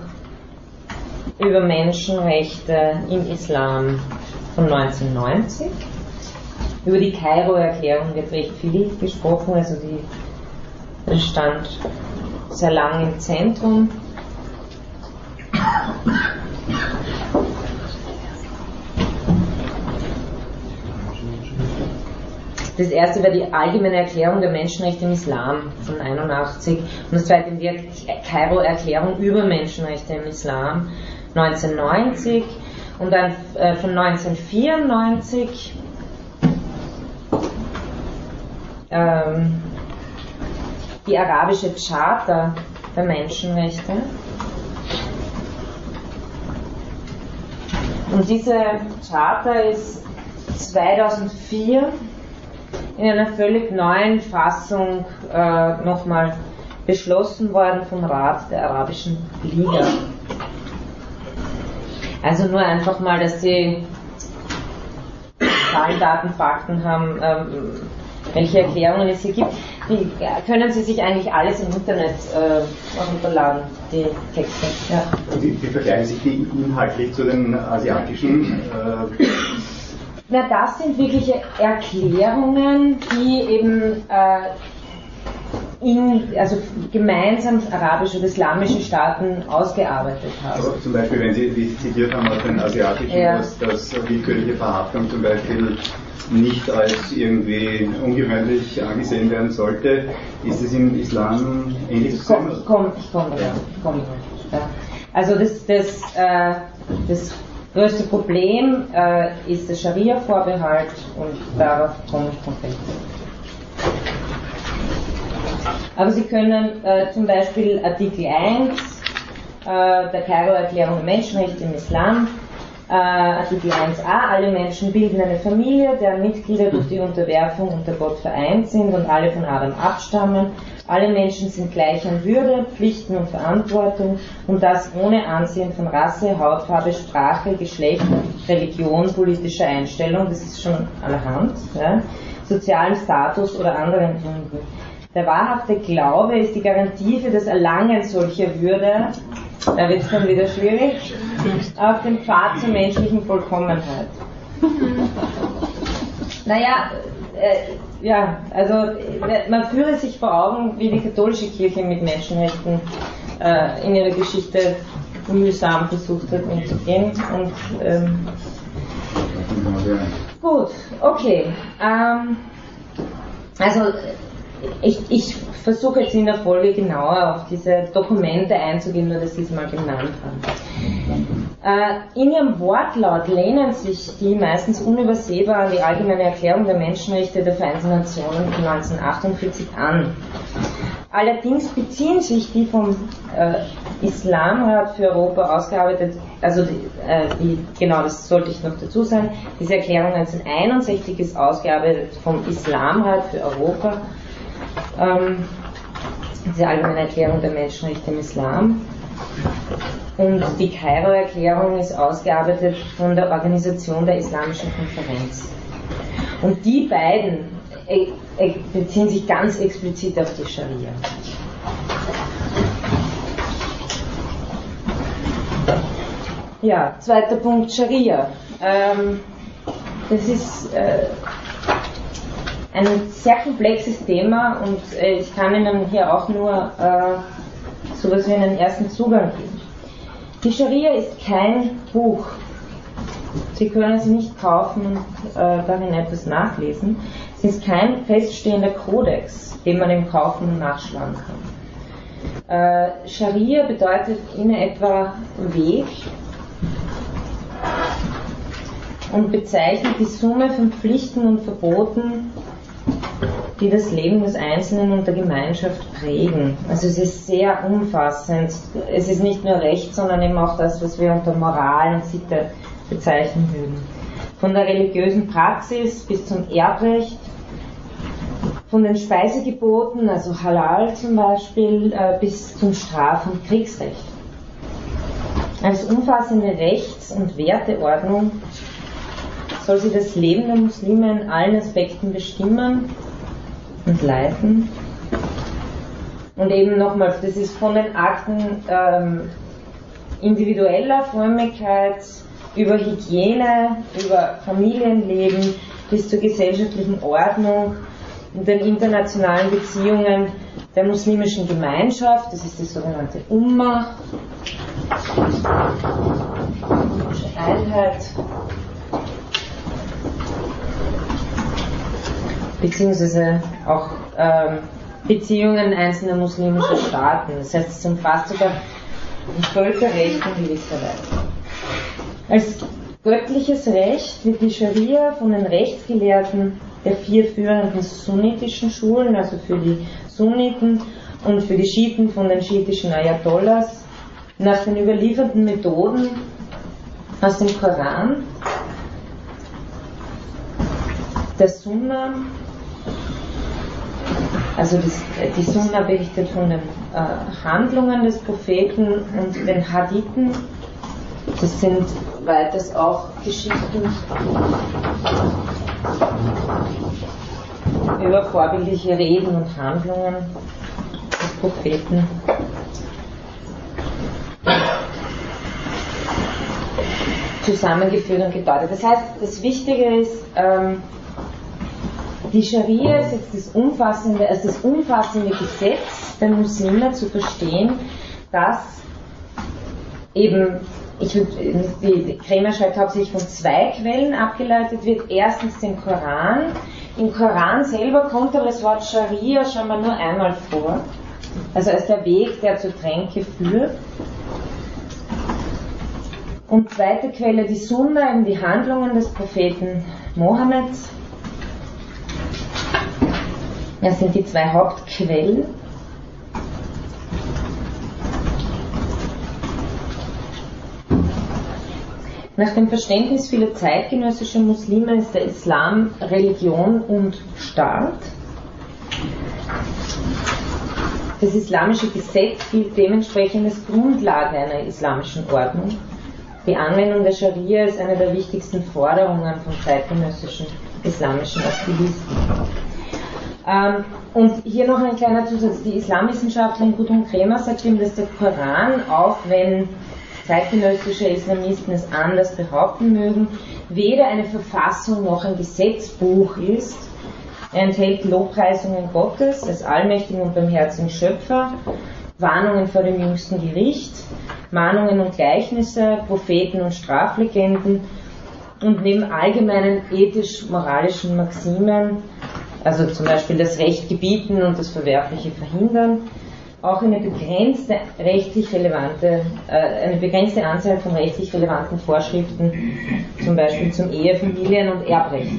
über Menschenrechte im Islam von 1990. Über die Kairo-Erklärung wird recht viel gesprochen, also die stand sehr lang im Zentrum. Das erste war die allgemeine Erklärung der Menschenrechte im Islam von 81 und das zweite die Kairo-Erklärung über Menschenrechte im Islam 1990 und dann äh, von 1994 ähm, die arabische Charta der Menschenrechte. Und diese Charta ist 2004 in einer völlig neuen Fassung äh, nochmal beschlossen worden vom Rat der Arabischen Liga. Also nur einfach mal, dass Sie Zahlen, Daten, Fakten haben, ähm, welche Erklärungen es hier gibt. Die können Sie sich eigentlich alles im Internet äh, runterladen, die Texte. Ja. Wie, wie vergleichen sich die inhaltlich zu den asiatischen äh, na, das sind wirkliche Erklärungen, die eben äh, in, also gemeinsam arabische und islamische Staaten ausgearbeitet haben. Aber zum Beispiel, wenn Sie, wie Sie zitiert haben aus den asiatischen, ja. dass, dass willkürliche Verhaftung zum Beispiel nicht als irgendwie ungewöhnlich angesehen werden sollte, ist es im Islam ähnlich zu sehen? Ich komme ich komm, ja. komm, ja. Also das, das, äh, das größte Problem äh, ist der Scharia-Vorbehalt und darauf komme ich konkret. Aber Sie können äh, zum Beispiel Artikel 1 äh, der Kairo-Erklärung der Menschenrechte im Islam, äh, Artikel 1a, alle Menschen bilden eine Familie, deren Mitglieder durch die Unterwerfung unter Gott vereint sind und alle von Adam abstammen. Alle Menschen sind gleich an Würde, Pflichten und Verantwortung und das ohne Ansehen von Rasse, Hautfarbe, Sprache, Geschlecht, Religion, politischer Einstellung, das ist schon allerhand, ja, sozialen Status oder anderen Gründen. Der wahrhafte Glaube ist die Garantie für das Erlangen solcher Würde, da wird es dann wieder schwierig, auf dem Pfad zur menschlichen Vollkommenheit. Naja, äh, ja, also äh, man führe sich vor Augen, wie die katholische Kirche mit Menschenrechten äh, in ihrer Geschichte mühsam versucht hat umzugehen. Und, ähm, gut, okay. Ähm, also ich, ich versuche jetzt in der Folge genauer auf diese Dokumente einzugehen, nur dass Sie es mal genannt haben. Äh, in ihrem Wortlaut lehnen sich die meistens unübersehbar an die Allgemeine Erklärung der Menschenrechte der Vereinten Nationen von 1948 an. Allerdings beziehen sich die vom äh, Islamrat für Europa ausgearbeitet, also die, äh, die, genau das sollte ich noch dazu sagen, diese Erklärung 1961 ist ausgearbeitet vom Islamrat für Europa ähm, diese allgemeine Erklärung der Menschenrechte im Islam. Und die Kairo-Erklärung ist ausgearbeitet von der Organisation der Islamischen Konferenz. Und die beiden äh, äh, beziehen sich ganz explizit auf die Scharia. Ja, zweiter Punkt Scharia. Ähm, das ist äh, ein sehr komplexes Thema und äh, ich kann Ihnen hier auch nur äh, sowas wie einen ersten Zugang geben. Die Scharia ist kein Buch. Sie können sie nicht kaufen und äh, darin etwas nachlesen. Es ist kein feststehender Kodex, den man im Kaufen nachschlagen kann. Äh, Scharia bedeutet in etwa Weg und bezeichnet die Summe von Pflichten und Verboten, die das Leben des Einzelnen und der Gemeinschaft prägen. Also es ist sehr umfassend. Es ist nicht nur Recht, sondern eben auch das, was wir unter Moral und Sitte bezeichnen würden. Von der religiösen Praxis bis zum Erbrecht, von den Speisegeboten, also Halal zum Beispiel, äh, bis zum Straf- und Kriegsrecht. Als umfassende Rechts- und Werteordnung soll sie das Leben der Muslime in allen Aspekten bestimmen und leiten. Und eben nochmals, das ist von den Akten ähm, individueller Frömmigkeit über Hygiene, über Familienleben bis zur gesellschaftlichen Ordnung und den internationalen Beziehungen der muslimischen Gemeinschaft, das ist die sogenannte Umma, Einheit, beziehungsweise auch ähm, Beziehungen einzelner muslimischer Staaten. Das heißt, es umfasst sogar ein Völkerrecht in gewisser Weise. Als göttliches Recht wird die Scharia von den Rechtsgelehrten der vier führenden sunnitischen Schulen, also für die Sunniten und für die Schiiten von den schiitischen Ayatollahs, nach den überlieferten Methoden aus dem Koran, der Sunna also das, die Sunna berichtet von den äh, Handlungen des Propheten und den Hadithen. Das sind weiters auch Geschichten über vorbildliche Reden und Handlungen des Propheten. zusammengeführt und gedeutet. Das heißt, das Wichtige ist, ähm, die Scharia ist jetzt das umfassende, also das umfassende Gesetz der Muslime zu verstehen, das eben, ich die Krämer schreibt hauptsächlich von zwei Quellen abgeleitet wird. Erstens den Koran. Im Koran selber kommt aber das Wort Scharia schon mal nur einmal vor. Also als der Weg, der zur Tränke führt. Und zweite Quelle die Sunna, eben die Handlungen des Propheten Mohammed das sind die zwei Hauptquellen. Nach dem Verständnis vieler zeitgenössischer Muslime ist der Islam Religion und Staat. Das islamische Gesetz gilt dementsprechend als Grundlage einer islamischen Ordnung. Die Anwendung der Scharia ist eine der wichtigsten Forderungen von zeitgenössischen islamischen Aktivisten. Ähm, und hier noch ein kleiner Zusatz. Die Islamwissenschaftlerin Gudrun Kremer sagt eben, dass der Koran, auch wenn zeitgenössische Islamisten es anders behaupten mögen, weder eine Verfassung noch ein Gesetzbuch ist, er enthält Lobpreisungen Gottes als allmächtigen und barmherzigen Schöpfer, Warnungen vor dem jüngsten Gericht, Mahnungen und Gleichnisse, Propheten und Straflegenden und neben allgemeinen ethisch-moralischen Maximen, also zum Beispiel das Recht gebieten und das Verwerfliche verhindern, auch eine begrenzte rechtlich relevante, äh, eine begrenzte Anzahl von rechtlich relevanten Vorschriften, zum Beispiel zum Ehe, Familien- und Erbrecht.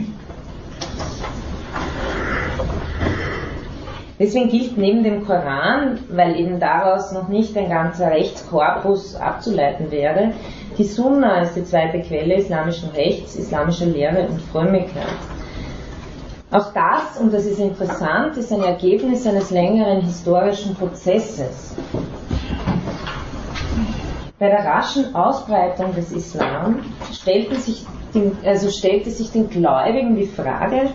Deswegen gilt neben dem Koran, weil eben daraus noch nicht ein ganzer Rechtskorpus abzuleiten wäre, die Sunna als die zweite Quelle islamischen Rechts, islamischer Lehre und Frömmigkeit. Auch das, und das ist interessant, ist ein Ergebnis eines längeren historischen Prozesses. Bei der raschen Ausbreitung des Islam stellte sich, den, also stellte sich den Gläubigen die Frage,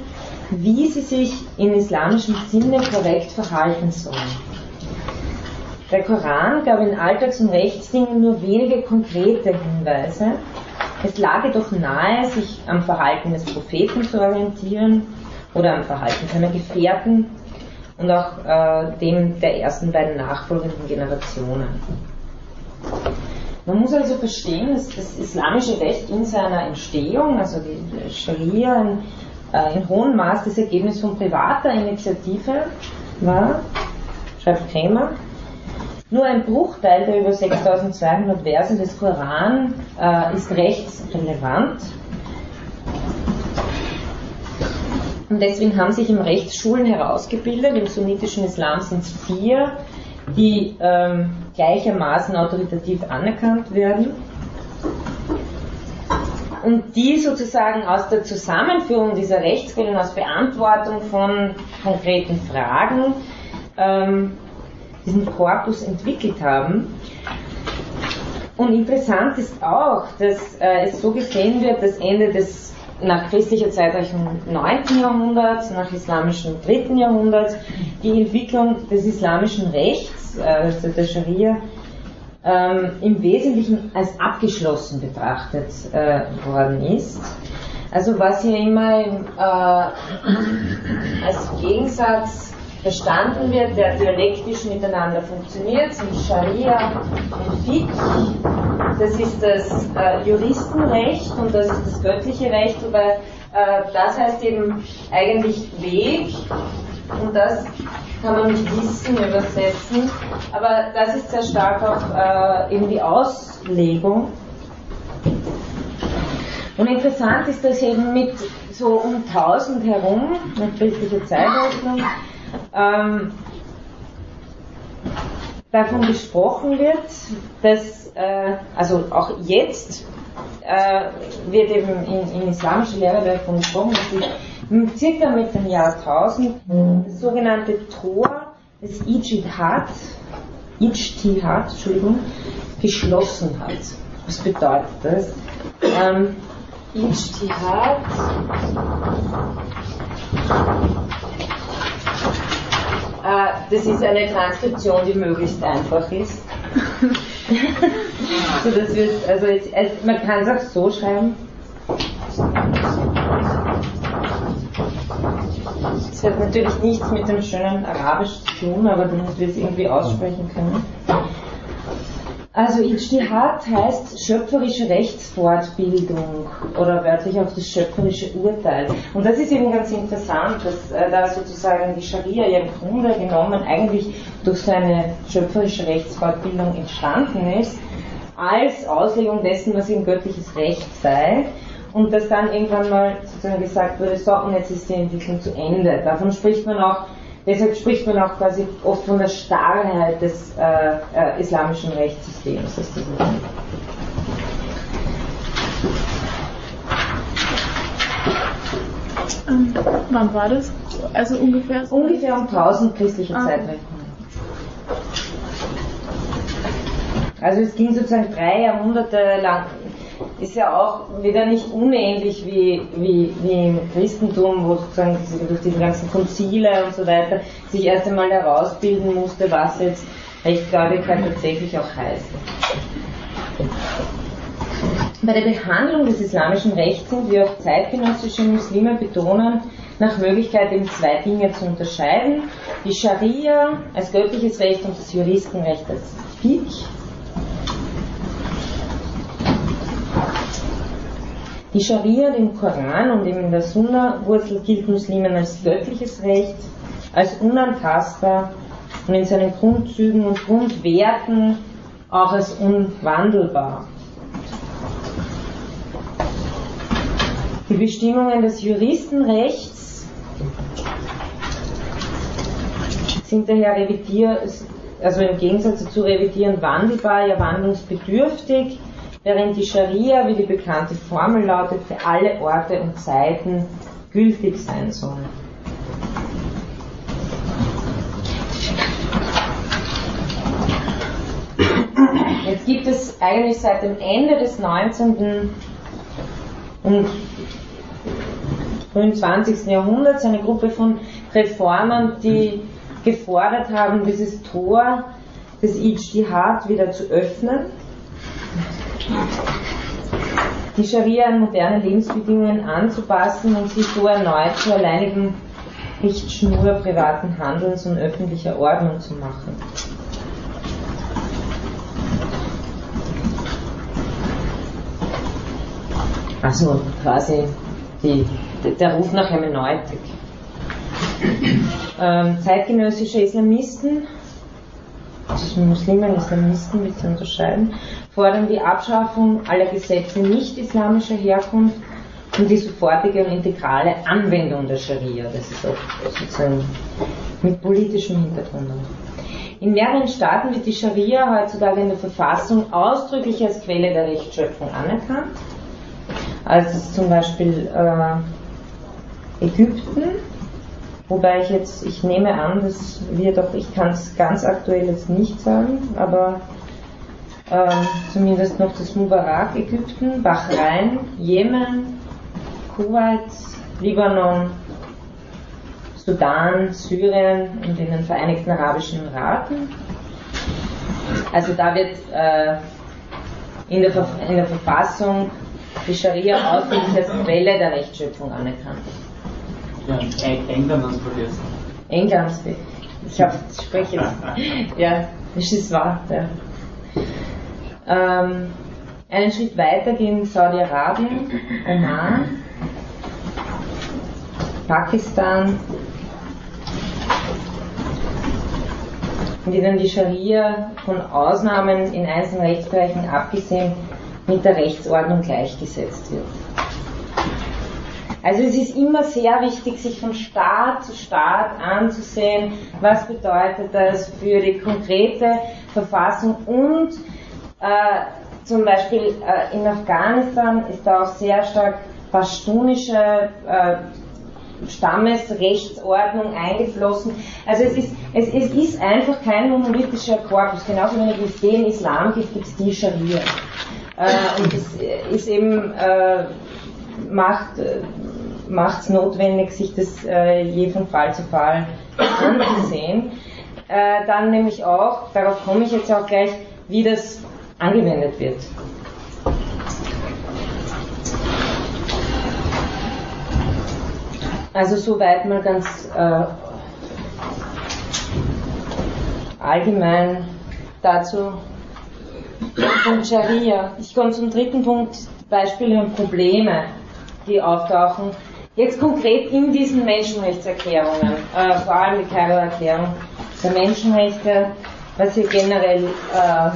wie sie sich im islamischen Sinne korrekt verhalten sollen. Der Koran gab in Alltags- und Rechtsdingen nur wenige konkrete Hinweise. Es lag jedoch nahe, sich am Verhalten des Propheten zu orientieren oder am Verhalten seiner Gefährten und auch äh, dem der ersten beiden nachfolgenden Generationen. Man muss also verstehen, dass das islamische Recht in seiner Entstehung, also die Scharia, ein äh, in hohem Maß das Ergebnis von privater Initiative war, schreibt Krämer. Nur ein Bruchteil der über 6200 Verse des Koran äh, ist rechtsrelevant. Und deswegen haben sich im Rechtsschulen herausgebildet, im sunnitischen Islam sind es vier, die ähm, gleichermaßen autoritativ anerkannt werden und die sozusagen aus der Zusammenführung dieser Rechtsquellen, aus Beantwortung von konkreten Fragen ähm, diesen Korpus entwickelt haben. Und interessant ist auch, dass äh, es so gesehen wird, dass Ende des nach christlicher Zeitrechnung 9. Jahrhunderts, nach islamischem 3. Jahrhunderts, die Entwicklung des islamischen Rechts, äh, also der Scharia, ähm, im Wesentlichen als abgeschlossen betrachtet äh, worden ist. Also was hier immer äh, als Gegensatz verstanden wird, der dialektisch miteinander funktioniert, sind Scharia und Fiqh. Das ist das äh, Juristenrecht und das ist das göttliche Recht, wobei äh, das heißt eben eigentlich Weg und das kann man mit Wissen übersetzen, aber das ist sehr stark auch äh, eben die Auslegung. Und interessant ist, dass eben mit so um 1000 herum, mit christlicher Zeitrechnung, ähm, davon gesprochen wird, dass, äh, also auch jetzt äh, wird eben in, in islamischer Lehre davon gesprochen, dass sich circa mit dem Jahr 1000 das sogenannte Tor des Ijtihad, Ijtihad, Entschuldigung, geschlossen hat. Was bedeutet das? Ähm, Ijtihad das ist eine Transkription, die möglichst einfach ist. so, das wird, also, jetzt, also man kann es auch so schreiben. Es hat natürlich nichts mit dem schönen Arabisch zu tun, aber damit wir es irgendwie aussprechen können. Also Ijtihad heißt schöpferische Rechtsfortbildung oder wörtlich auch das schöpferische Urteil. Und das ist eben ganz interessant, dass äh, da sozusagen die Scharia ja im Grunde genommen eigentlich durch seine schöpferische Rechtsfortbildung entstanden ist, als Auslegung dessen, was eben göttliches Recht sei und dass dann irgendwann mal sozusagen gesagt wurde, so, und jetzt ist die Entwicklung zu Ende. Davon spricht man auch, Deshalb spricht man auch quasi oft von der Starrheit des äh, äh, islamischen Rechtssystems sozusagen. Ähm, wann war das? Also ungefähr? So ungefähr um 1000 christliche ah. Zeitrechnung. Also es ging sozusagen drei Jahrhunderte lang ist ja auch wieder nicht unähnlich wie, wie, wie im Christentum, wo sozusagen durch diese ganzen Konzile und so weiter sich erst einmal herausbilden musste, was jetzt Rechtgläubigkeit tatsächlich auch heißt. Bei der Behandlung des islamischen Rechts sind wie auch zeitgenössische Muslime betonen, nach Möglichkeit eben zwei Dinge zu unterscheiden. Die Scharia als göttliches Recht und das Juristenrecht als Fiqh. Die Scharia im Koran und eben in der Sunna-Wurzel gilt Muslimen als göttliches Recht, als unantastbar und in seinen Grundzügen und Grundwerten auch als unwandelbar. Die Bestimmungen des Juristenrechts sind daher revidier, also im Gegensatz zu revidieren wandelbar, ja wandlungsbedürftig, während die Scharia, wie die bekannte Formel lautet, für alle Orte und Zeiten gültig sein soll. Jetzt gibt es eigentlich seit dem Ende des 19. und frühen 20. Jahrhunderts eine Gruppe von Reformern, die gefordert haben, dieses Tor des Ijtihad wieder zu öffnen, die Scharia an moderne Lebensbedingungen anzupassen und sie so erneut zur alleinigen Richtschnur privaten Handelns und öffentlicher Ordnung zu machen. Also quasi die, der Ruf nach Hermeneutik. Ähm, zeitgenössische Islamisten, zwischen Muslimen und Islamisten bitte unterscheiden, fordern die Abschaffung aller Gesetze nicht-islamischer Herkunft und die sofortige und integrale Anwendung der Scharia. Das ist auch sozusagen mit politischem Hintergrund. In mehreren Staaten wird die Scharia heutzutage in der Verfassung ausdrücklich als Quelle der Rechtsschöpfung anerkannt als zum Beispiel äh, Ägypten, wobei ich jetzt, ich nehme an, dass wir doch, ich kann es ganz aktuell jetzt nicht sagen, aber äh, zumindest noch das Mubarak Ägypten, Bahrain, Jemen, Kuwait, Libanon, Sudan, Syrien und in den Vereinigten Arabischen Emiraten. Also da wird äh, in, der in der Verfassung die Scharia ausdrücklich als Quelle der Rechtsschöpfung anerkannt. Ja, England hast du vergessen. England, ich hab, spreche jetzt. ja, das ist wahr. Ja. Ähm, einen Schritt weiter gehen Saudi-Arabien, Oman, Pakistan, in denen die Scharia von Ausnahmen in einzelnen Rechtsbereichen abgesehen mit der Rechtsordnung gleichgesetzt wird. Also es ist immer sehr wichtig, sich von Staat zu Staat anzusehen, was bedeutet das für die konkrete Verfassung und äh, zum Beispiel äh, in Afghanistan ist da auch sehr stark pashtunische äh, Stammesrechtsordnung eingeflossen. Also es ist, es, es ist einfach kein monolithischer Korpus. Genauso wie es den Islam gibt, gibt es die Scharia. Äh, und das ist eben, äh, macht äh, es notwendig, sich das äh, je von Fall zu Fall anzusehen. Äh, dann nämlich auch, darauf komme ich jetzt auch gleich, wie das angewendet wird. Also soweit mal ganz äh, allgemein dazu, Punkt Scharia. Ich komme zum dritten Punkt, Beispiele und Probleme, die auftauchen. Jetzt konkret in diesen Menschenrechtserklärungen, äh, vor allem die Kairoer Erklärung der Menschenrechte, was hier generell äh,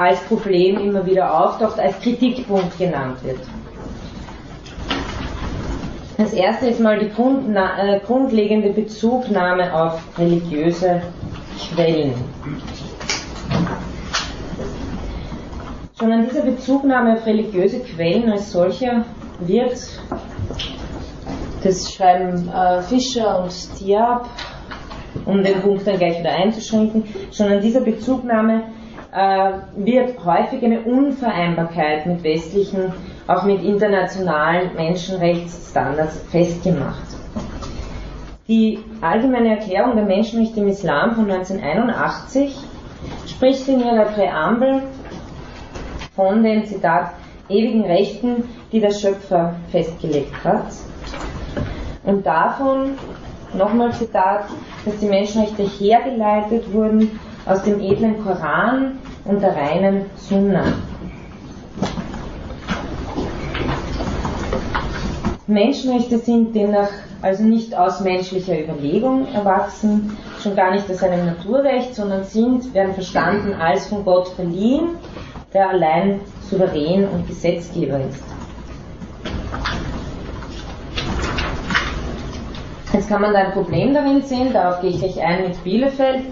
als Problem immer wieder auftaucht, als Kritikpunkt genannt wird. Das erste ist mal die äh, grundlegende Bezugnahme auf religiöse Quellen. Schon an dieser Bezugnahme auf religiöse Quellen als solche wird, das schreiben äh, Fischer und Diab, um den Punkt dann gleich wieder einzuschränken, schon an dieser Bezugnahme wird häufig eine Unvereinbarkeit mit westlichen, auch mit internationalen Menschenrechtsstandards festgemacht. Die Allgemeine Erklärung der Menschenrechte im Islam von 1981 spricht in ihrer Präambel von den, Zitat, ewigen Rechten, die der Schöpfer festgelegt hat. Und davon, nochmal Zitat, dass die Menschenrechte hergeleitet wurden aus dem edlen Koran und der reinen Sunna. Menschenrechte sind demnach also nicht aus menschlicher Überlegung erwachsen, schon gar nicht aus einem Naturrecht, sondern sind, werden verstanden als von Gott verliehen, der allein souverän und Gesetzgeber ist. Jetzt kann man da ein Problem darin sehen, darauf gehe ich gleich ein mit Bielefeld.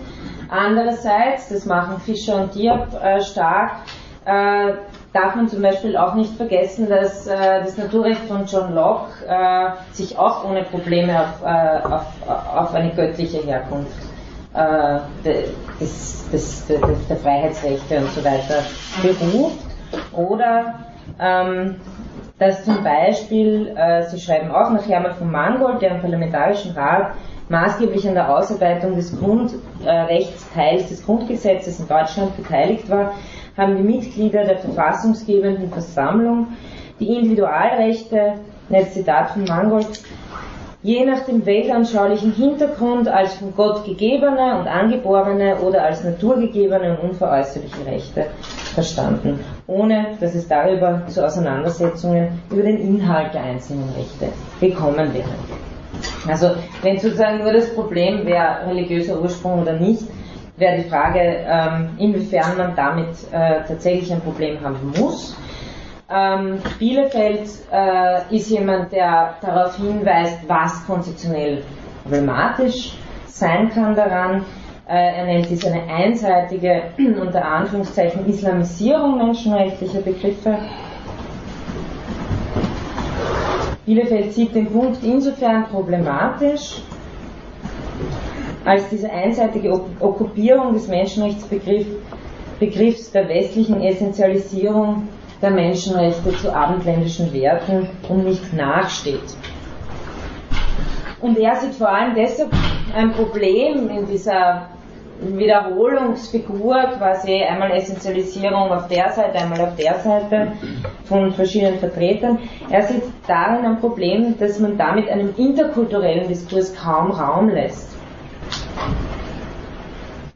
Andererseits, das machen Fischer und Diab äh, stark, äh, darf man zum Beispiel auch nicht vergessen, dass äh, das Naturrecht von John Locke äh, sich auch ohne Probleme auf, äh, auf, auf eine göttliche Herkunft äh, des, des, des, der Freiheitsrechte und so weiter beruft. Oder ähm, dass zum Beispiel, Sie schreiben auch nach Hermann von Mangold, der im Parlamentarischen Rat maßgeblich an der Ausarbeitung des Grundrechtsteils des Grundgesetzes in Deutschland beteiligt war, haben die Mitglieder der verfassungsgebenden Versammlung die Individualrechte, ein Zitat von Mangold, je nach dem weltanschaulichen Hintergrund als von Gott gegebene und angeborene oder als naturgegebene und unveräußerliche Rechte verstanden, ohne dass es darüber zu Auseinandersetzungen über den Inhalt der einzelnen Rechte gekommen wäre. Also wenn sozusagen nur das Problem wäre religiöser Ursprung oder nicht, wäre die Frage, ähm, inwiefern man damit äh, tatsächlich ein Problem haben muss. Ähm, Bielefeld äh, ist jemand, der darauf hinweist, was konzeptionell problematisch sein kann daran. Äh, er nennt dies eine einseitige, unter Anführungszeichen, Islamisierung menschenrechtlicher Begriffe. Bielefeld sieht den Punkt insofern problematisch, als diese einseitige Okkupierung des Menschenrechtsbegriffs der westlichen Essentialisierung der Menschenrechte zu abendländischen Werten und nicht nachsteht. Und er sieht vor allem deshalb ein Problem in dieser Wiederholungsfigur, quasi einmal Essentialisierung auf der Seite, einmal auf der Seite von verschiedenen Vertretern. Er sieht darin ein Problem, dass man damit einem interkulturellen Diskurs kaum Raum lässt.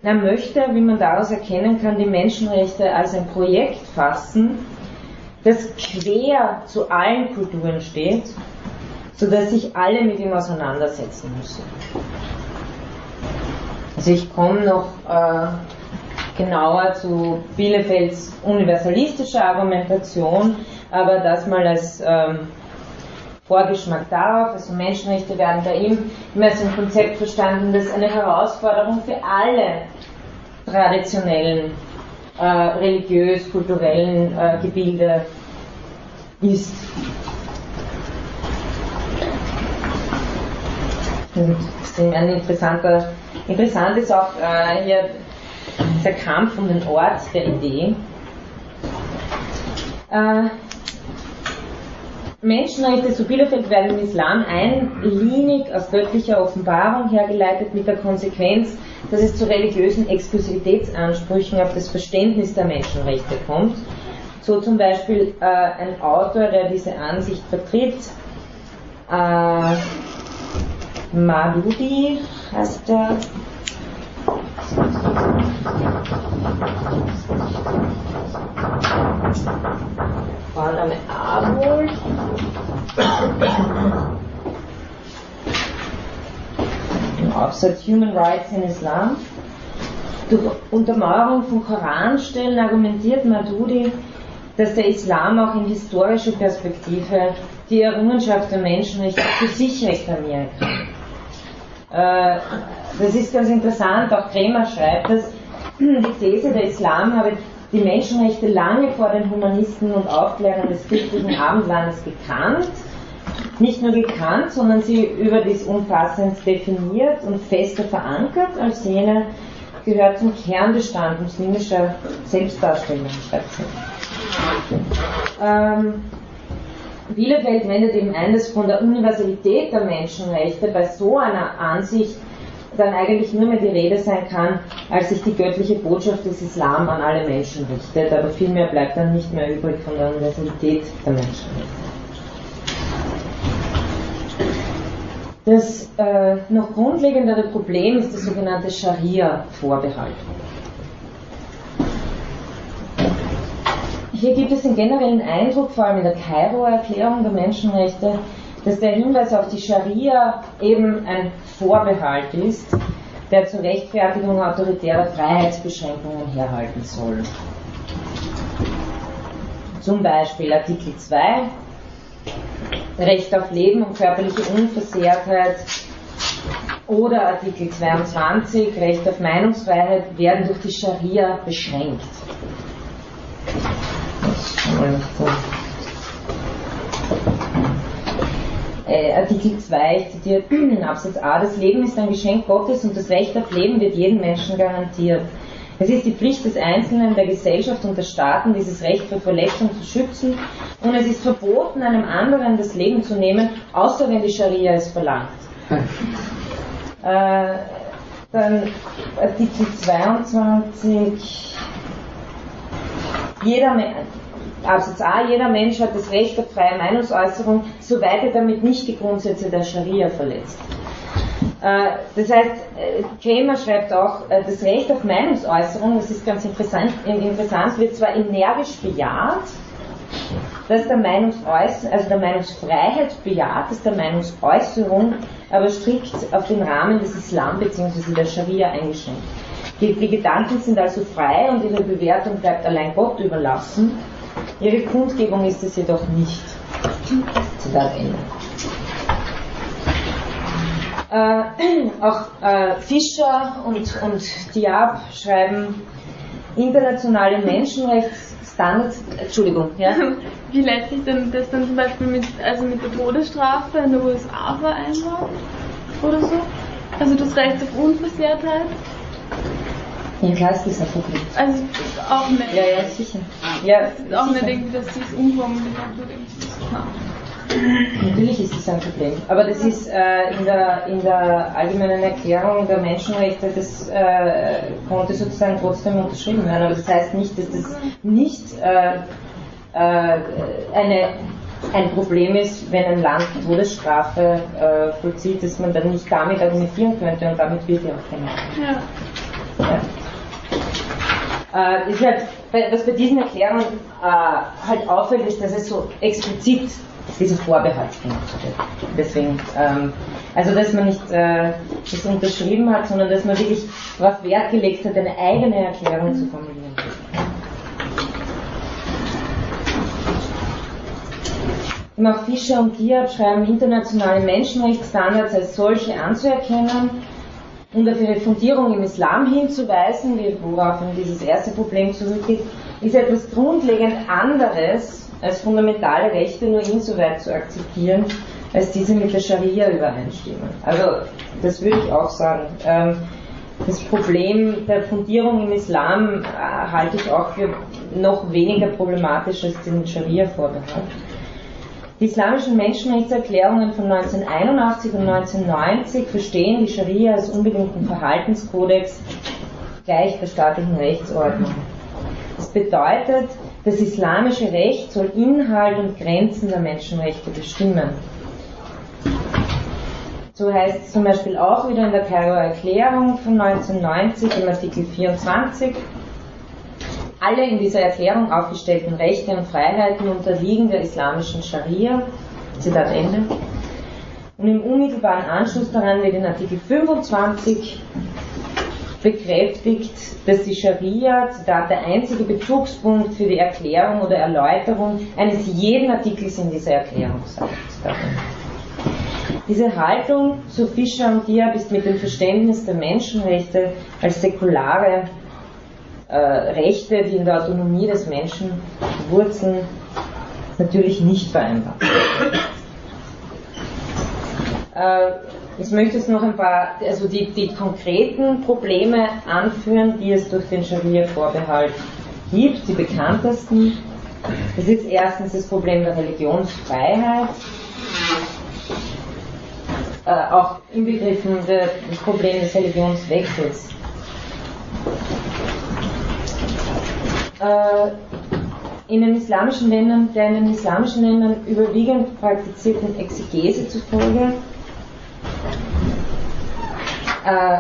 Er möchte, wie man daraus erkennen kann, die Menschenrechte als ein Projekt fassen, das quer zu allen Kulturen steht, sodass sich alle mit ihm auseinandersetzen müssen. Also ich komme noch äh, genauer zu Bielefelds universalistischer Argumentation, aber das mal als ähm, Vorgeschmack darauf. Also Menschenrechte werden bei ihm immer als ein Konzept verstanden, das eine Herausforderung für alle traditionellen äh, religiös-kulturellen äh, Gebilde ist. Und ein interessanter, interessant ist auch äh, hier der Kampf um den Ort der Idee. Äh, Menschenrechte zu Bielefeld werden im Islam einlinig aus göttlicher Offenbarung hergeleitet mit der Konsequenz, dass es zu religiösen Exklusivitätsansprüchen auf das Verständnis der Menschenrechte kommt. So zum Beispiel äh, ein Autor, der diese Ansicht vertritt, äh, Madudi heißt der. Vorname Abul. Im Aufsatz Human Rights in Islam. Durch Untermauerung von Koranstellen argumentiert Madudi, dass der Islam auch in historischer Perspektive die Errungenschaft der Menschenrechte für sich reklamieren kann. Äh, das ist ganz interessant, auch Kremer schreibt das, die These, der Islam habe die Menschenrechte lange vor den Humanisten und Aufklärern des christlichen Abendlandes gekannt. Nicht nur gekannt, sondern sie überdies umfassend definiert und fester verankert als jene, gehört zum Kernbestand muslimischer Selbstdarstellung, schreibt sie. Ähm, Bielefeld wendet eben ein, dass von der Universalität der Menschenrechte bei so einer Ansicht dann eigentlich nur mehr die Rede sein kann, als sich die göttliche Botschaft des Islam an alle Menschen richtet, aber vielmehr bleibt dann nicht mehr übrig von der Universalität der Menschenrechte. Das äh, noch grundlegendere Problem ist das sogenannte Scharia-Vorbehalt. Hier gibt es den generellen Eindruck, vor allem in der Kairo-Erklärung der Menschenrechte, dass der Hinweis auf die Scharia eben ein Vorbehalt ist, der zur Rechtfertigung autoritärer Freiheitsbeschränkungen herhalten soll. Zum Beispiel Artikel 2, Recht auf Leben und körperliche Unversehrtheit oder Artikel 22, Recht auf Meinungsfreiheit, werden durch die Scharia beschränkt. Äh, Artikel 2, ich zitiere in Absatz A, das Leben ist ein Geschenk Gottes und das Recht auf Leben wird jedem Menschen garantiert. Es ist die Pflicht des Einzelnen, der Gesellschaft und der Staaten, dieses Recht vor Verletzung zu schützen und es ist verboten, einem anderen das Leben zu nehmen, außer wenn die Scharia es verlangt. äh, dann Artikel 22. Jeder, Absatz A, jeder Mensch hat das Recht auf freie Meinungsäußerung, soweit er damit nicht die Grundsätze der Scharia verletzt. Äh, das heißt, äh, Kramer schreibt auch, äh, das Recht auf Meinungsäußerung, das ist ganz interessant, interessant wird zwar energisch bejaht, dass der also der Meinungsfreiheit bejaht, dass der Meinungsäußerung aber strikt auf den Rahmen des Islam bzw. der Scharia eingeschränkt. Die, die Gedanken sind also frei und ihre Bewertung bleibt allein Gott überlassen. Ihre Kundgebung ist es jedoch nicht. Zitat Ende. Äh, auch äh, Fischer und, und Diab schreiben internationale Menschenrechtsstandards, Entschuldigung, ja? Wie lässt sich denn das dann zum Beispiel mit, also mit der Todesstrafe in den USA vereinbaren? Oder so? Also das Recht auf Unversehrtheit? Ja, klar ist das ein Problem. Also auch nicht. Ja, ja, sicher. Ja, auch sicher. nicht irgendwie, dass sie es wird. Natürlich ist das ein Problem. Aber das ist äh, in, der, in der allgemeinen Erklärung der Menschenrechte, das äh, konnte sozusagen trotzdem unterschrieben werden. Aber das heißt nicht, dass das nicht äh, äh eine, ein Problem ist, wenn ein Land Todesstrafe äh, vollzieht, dass man dann nicht damit argumentieren könnte und damit wird ja auch gemacht. Ja. Äh, ist halt, was bei diesen Erklärungen äh, halt auffällt, ist, dass es so explizit dieser Vorbehalt gemacht wird. Deswegen, ähm, also dass man nicht äh, das unterschrieben hat, sondern dass man wirklich darauf Wert gelegt hat, eine eigene Erklärung zu formulieren. Auch Fischer und Diab schreiben internationale Menschenrechtsstandards als solche anzuerkennen und auf ihre Fundierung im Islam hinzuweisen, worauf dieses erste Problem zurückgeht, ist etwas grundlegend anderes als fundamentale Rechte nur insoweit zu akzeptieren, als diese mit der Scharia übereinstimmen. Also das würde ich auch sagen. Ähm, das Problem der Fundierung im Islam äh, halte ich auch für noch weniger problematisch als den Scharia-Vorbehalt. Die islamischen Menschenrechtserklärungen von 1981 und 1990 verstehen die Scharia als unbedingten Verhaltenskodex gleich der staatlichen Rechtsordnung. Das bedeutet, das islamische Recht soll Inhalt und Grenzen der Menschenrechte bestimmen. So heißt es zum Beispiel auch wieder in der Kairoer Erklärung von 1990 im Artikel 24. Alle in dieser Erklärung aufgestellten Rechte und Freiheiten unterliegen der islamischen Scharia. Zitat Ende. Und im unmittelbaren Anschluss daran wird in Artikel 25 bekräftigt, dass die Scharia, Zitat, der einzige Bezugspunkt für die Erklärung oder Erläuterung eines jeden Artikels in dieser Erklärung sei. Diese Haltung, so Fischer und Diab, ist mit dem Verständnis der Menschenrechte als säkulare äh, Rechte, die in der Autonomie des Menschen wurzeln, natürlich nicht vereinbar. Äh, ich möchte jetzt noch ein paar, also die, die konkreten Probleme anführen, die es durch den Scharia-Vorbehalt gibt, die bekanntesten. Das ist erstens das Problem der Religionsfreiheit, äh, auch inbegriffen das Problem des Religionswechsels. In den islamischen Ländern, der in den islamischen Ländern überwiegend praktizierten Exegese zufolge, äh,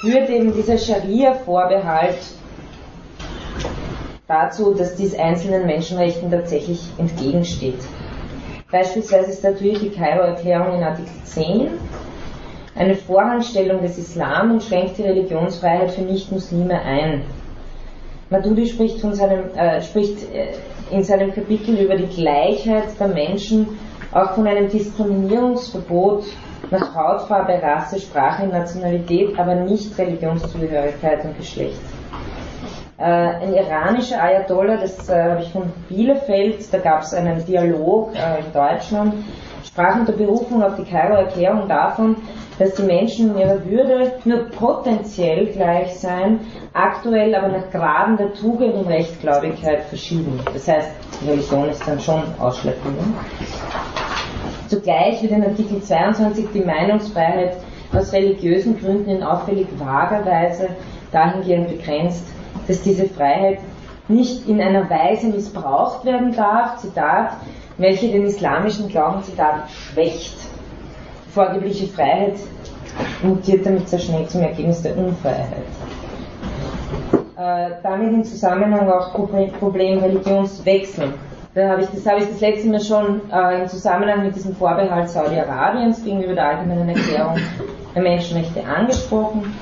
führt eben dieser Scharia-Vorbehalt dazu, dass dies einzelnen Menschenrechten tatsächlich entgegensteht. Beispielsweise statuiert die Kairo-Erklärung in Artikel 10 eine Vorrangstellung des Islam und schränkt die Religionsfreiheit für Nichtmuslime ein. Madudi spricht, von seinem, äh, spricht äh, in seinem Kapitel über die Gleichheit der Menschen auch von einem Diskriminierungsverbot nach Hautfarbe, Rasse, Sprache, Nationalität, aber nicht Religionszugehörigkeit und Geschlecht. Äh, ein iranischer Ayatollah, das äh, habe ich von Bielefeld, da gab es einen Dialog äh, in Deutschland, sprach unter Berufung auf die Kairo-Erklärung davon, dass die Menschen in ihrer Würde nur potenziell gleich seien, aktuell aber nach Graden der Tugend und Rechtgläubigkeit verschieden. Das heißt, die Religion ist dann schon ausschlaggebend. Zugleich wird in Artikel 22 die Meinungsfreiheit aus religiösen Gründen in auffällig vager Weise dahingehend begrenzt, dass diese Freiheit nicht in einer Weise missbraucht werden darf, Zitat, welche den islamischen Glauben, Zitat, schwächt. Vorgebliche Freiheit mutiert damit sehr schnell zum Ergebnis der Unfreiheit. Äh, damit im Zusammenhang auch Problem Religionswechsel. Da habe ich, das habe ich das letzte Mal schon äh, im Zusammenhang mit diesem Vorbehalt Saudi-Arabiens gegenüber der Allgemeinen Erklärung der Menschenrechte angesprochen.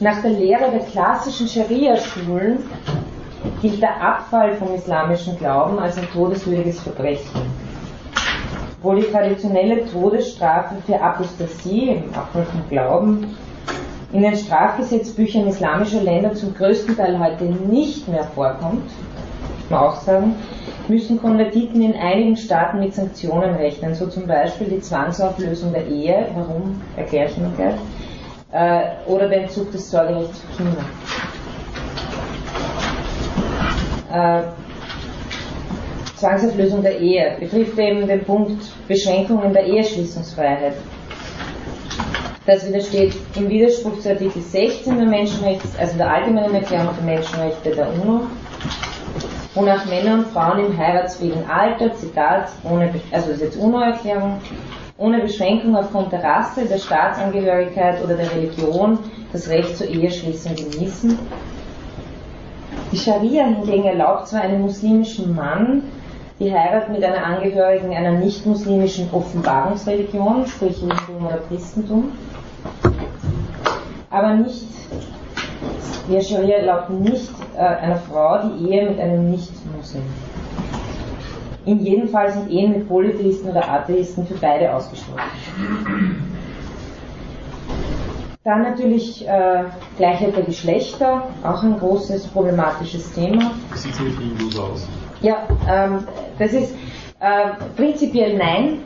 Nach der Lehre der klassischen Scharia-Schulen gilt der Abfall vom islamischen Glauben als ein todeswürdiges Verbrechen. Obwohl die traditionelle Todesstrafe für Apostasie, im vom Glauben, in den Strafgesetzbüchern islamischer Länder zum größten Teil heute nicht mehr vorkommt, muss man auch sagen, müssen Konvertiten in einigen Staaten mit Sanktionen rechnen, so zum Beispiel die Zwangsauflösung der Ehe, warum? Erkläre ich Ihnen gleich, äh, oder der Entzug des Sorgerechts für Kinder. Zwangsauflösung der Ehe betrifft eben den Punkt Beschränkungen der Eheschließungsfreiheit. Das widersteht im Widerspruch zu Artikel 16 der Menschenrechts, also der Allgemeinen Erklärung der Menschenrechte der UNO, wonach Männer und Frauen im heiratsfähigen Alter, Zitat, ohne, also das ist jetzt UNO-Erklärung, ohne Beschränkung aufgrund der Rasse, der Staatsangehörigkeit oder der Religion das Recht zur Eheschließung genießen. Die Scharia hingegen erlaubt zwar einem muslimischen Mann die Heirat mit einer Angehörigen einer nicht-muslimischen Offenbarungsreligion, sprich Judentum oder Christentum, aber nicht, die Scharia erlaubt nicht äh, einer Frau die Ehe mit einem Nicht-Muslim. In jedem Fall sind Ehen mit Polytheisten oder Atheisten für beide ausgeschlossen. Dann natürlich äh, Gleichheit der Geschlechter, auch ein großes problematisches Thema. Wie sieht mit Hindus aus? Ja, ähm, das ist äh, prinzipiell nein.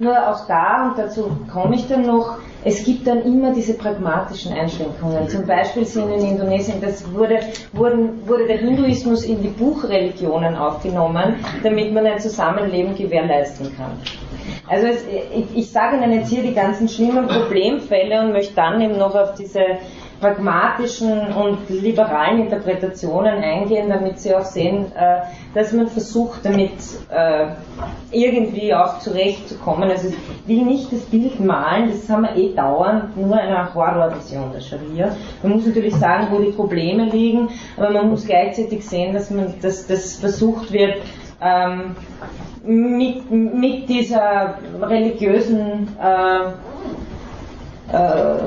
Nur auch da, und dazu komme ich dann noch, es gibt dann immer diese pragmatischen Einschränkungen. Zum Beispiel sind in Indonesien, das wurde, wurden, wurde der Hinduismus in die Buchreligionen aufgenommen, damit man ein Zusammenleben gewährleisten kann. Also es, ich, ich sage Ihnen jetzt hier die ganzen schlimmen Problemfälle und möchte dann eben noch auf diese pragmatischen und liberalen Interpretationen eingehen, damit Sie auch sehen, äh, dass man versucht, damit äh, irgendwie auch zurechtzukommen. Also ich will nicht das Bild malen, das haben wir eh dauernd, nur eine Horrorvision der Scharia. Man muss natürlich sagen, wo die Probleme liegen, aber man muss gleichzeitig sehen, dass man, dass das versucht wird, ähm, mit, mit dieser religiösen äh, äh,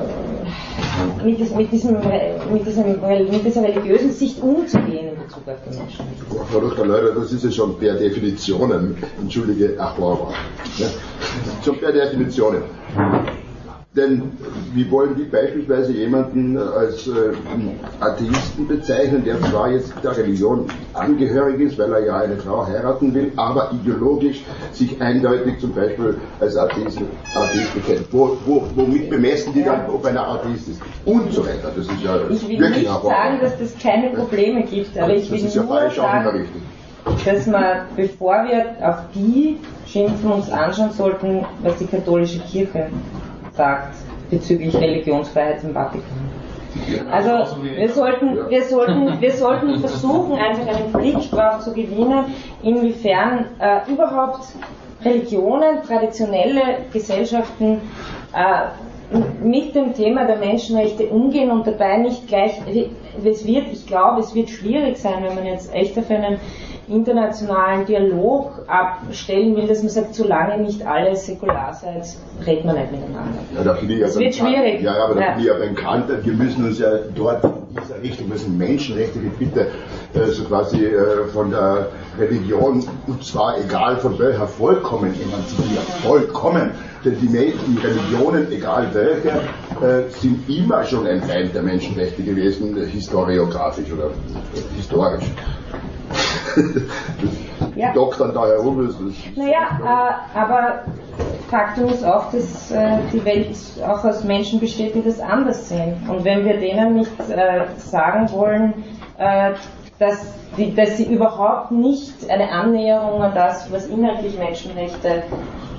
mit, diesem, mit, diesem, mit, dieser religiösen Sicht umzugehen in Bezug auf die Menschen. Frau Dr. Leurer, das ist ja schon per Definition, entschuldige, Achlauber. Ja, schon per Definition denn wie wollen die beispielsweise jemanden als äh, Atheisten bezeichnen, der zwar jetzt der Religion angehörig ist, weil er ja eine Frau heiraten will, aber ideologisch sich eindeutig zum Beispiel als Atheist, Atheist bekennt. Wo, wo, womit bemessen die dann, ob einer Atheist ist? Und so weiter. Das ist ja Ich will wirklich nicht sagen, dass das keine Probleme gibt, aber ich will ja nur sagen, dass man, bevor wir auf die schimpfen, uns anschauen sollten, was die katholische Kirche sagt bezüglich Religionsfreiheit im Vatikan. Also wir sollten, wir sollten, wir sollten versuchen, einfach einen Blick drauf zu gewinnen, inwiefern äh, überhaupt Religionen, traditionelle Gesellschaften äh, mit dem Thema der Menschenrechte umgehen und dabei nicht gleich, es wird, ich glaube, es wird schwierig sein, wenn man jetzt echt auf einen internationalen Dialog abstellen will, dass man sagt, solange nicht alle säkular seid, redet man nicht miteinander. Ja, da ich Das wird schwierig. Ja, aber da Ja. bin ich ja beim Kant, wir müssen uns ja dort in dieser Richtung, das sind Menschenrechte, die bitte äh, so quasi äh, von der Religion, und zwar egal von welcher, vollkommen emanzipieren. Vollkommen. Denn die, Me- die Religionen, egal welche, äh, sind immer schon ein Feind der Menschenrechte gewesen, historiografisch oder historisch. Ja. Die doktern da herum, das ist Naja, äh, aber Faktum ist auch, dass äh, die Welt auch aus Menschen besteht, die das anders sehen. Und wenn wir denen nicht äh, sagen wollen, äh, dass, die, dass sie überhaupt nicht eine Annäherung an das, was inhaltlich Menschenrechte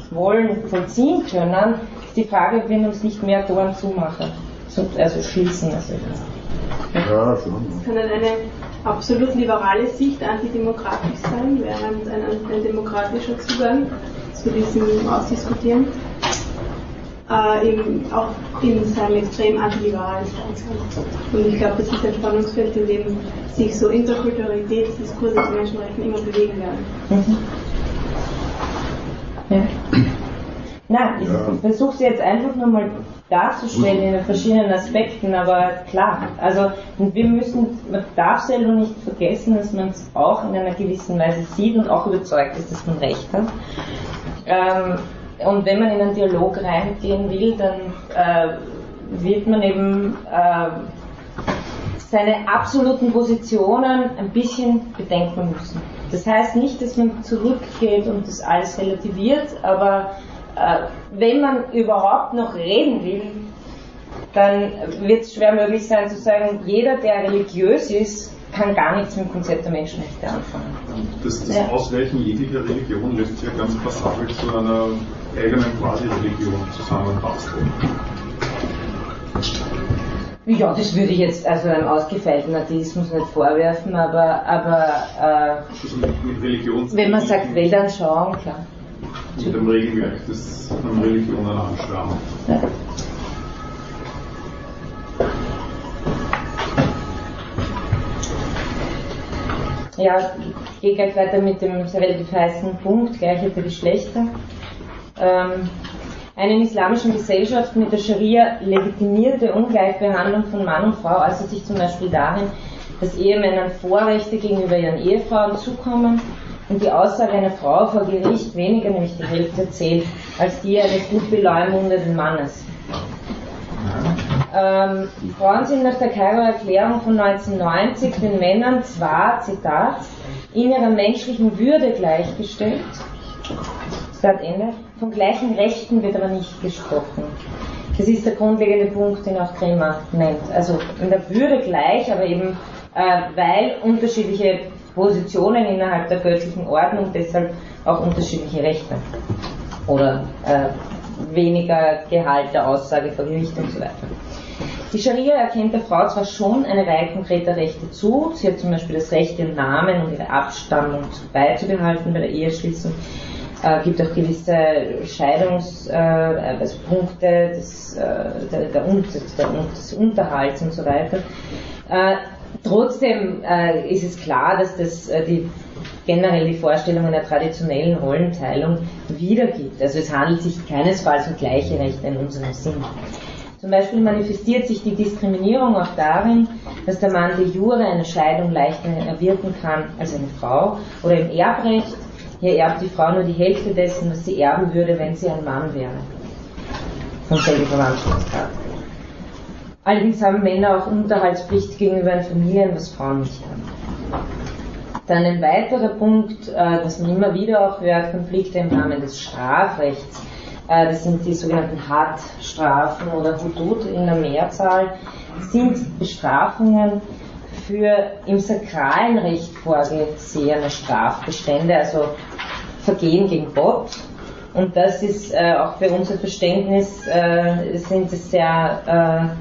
wollen, vollziehen können, ist die Frage, ob wir uns nicht mehr Toren zumachen. So- Also schließen. Also. ja, schon. kann dann eine absolut liberale Sicht antidemokratisch sein, während ein, ein demokratischer Zugang zu diesem Ausdiskutieren äh, eben auch in seinem extrem antiliberal sein kann. Und ich glaube, das ist ein Spannungsfeld, in dem sich so Interkulturalitätsdiskurse zu Menschenrechten immer bewegen werden. Mhm. Ja. Nein, ich Ja. versuche sie jetzt einfach nur mal darzustellen in den verschiedenen Aspekten, aber klar, also wir müssen, man darf selber nicht vergessen, dass man es auch in einer gewissen Weise sieht und auch überzeugt ist, dass man recht hat. Ähm, und wenn man in einen Dialog reingehen will, dann äh, wird man eben äh, seine absoluten Positionen ein bisschen bedenken müssen. Das heißt nicht, dass man zurückgeht und das alles relativiert, aber wenn man überhaupt noch reden will, dann wird es schwer möglich sein zu sagen, jeder, der religiös ist, kann gar nichts mit dem Konzept der Menschenrechte anfangen. Das, das Ja. Ausweichen jeglicher Religion lässt sich ja ganz passabel zu einer eigenen Quasi-Religion zusammenbasteln. Ja, das würde ich jetzt also einem ausgefeilten Atheismus nicht vorwerfen, aber, aber Also äh, wenn man sagt Weltanschauung, klar. Mit dem Regelwerk des an Religionen anschwärmen. Ja. Ja, ich gehe gleich weiter mit dem relativ heißen Punkt, Gleichheit der Geschlechter. Ähm, eine in islamischen Gesellschaft mit der Scharia legitimierte Ungleichbehandlung von Mann und Frau äußert sich zum Beispiel darin, dass Ehemännern Vorrechte gegenüber ihren Ehefrauen zukommen und die Aussage einer Frau vor Gericht weniger, nämlich die Hälfte zählt, als die eines gut beleumundeten Mannes. Ähm, Frauen sind nach der Kairoer Erklärung von 1990 den Männern zwar, Zitat, in ihrer menschlichen Würde gleichgestellt, Zitat Ende, von gleichen Rechten wird aber nicht gesprochen. Das ist der grundlegende Punkt, den auch Kremer nennt. Also in der Würde gleich, aber eben äh, weil unterschiedliche Positionen innerhalb der göttlichen Ordnung deshalb auch unterschiedliche Rechte oder äh, weniger Gehalt der Aussage vor Gericht und so weiter. Die Scharia erkennt der Frau zwar schon eine Reihe konkreter Rechte zu, sie hat zum Beispiel das Recht, ihren Namen und ihre Abstammung beizubehalten bei der Eheschließung, äh, gibt auch gewisse Scheidungspunkte äh, also des, äh, der, des Unterhalts und so weiter. Äh, trotzdem äh, ist es klar, dass das äh, die generell die Vorstellung einer traditionellen Rollenteilung wiedergibt. Also es handelt sich keinesfalls um gleiche Rechte in unserem Sinn. Zum Beispiel manifestiert sich die Diskriminierung auch darin, dass der Mann de jure eine Scheidung leichter erwirken kann als eine Frau oder im Erbrecht. Hier erbt die Frau nur die Hälfte dessen, was sie erben würde, wenn sie ein Mann wäre. vom selben Verwandtschaftsgrad. Allerdings haben Männer auch Unterhaltspflicht gegenüber den Familien, was Frauen nicht haben. Dann ein weiterer Punkt, äh, das man immer wieder auch hört, Konflikte im Rahmen des Strafrechts. Äh, das sind die sogenannten Hardstrafen oder Hudud in der Mehrzahl, sind Bestrafungen für im sakralen Recht vorgesehene Strafbestände, also Vergehen gegen Gott. Und das ist äh, auch für unser Verständnis, äh, sind es sehr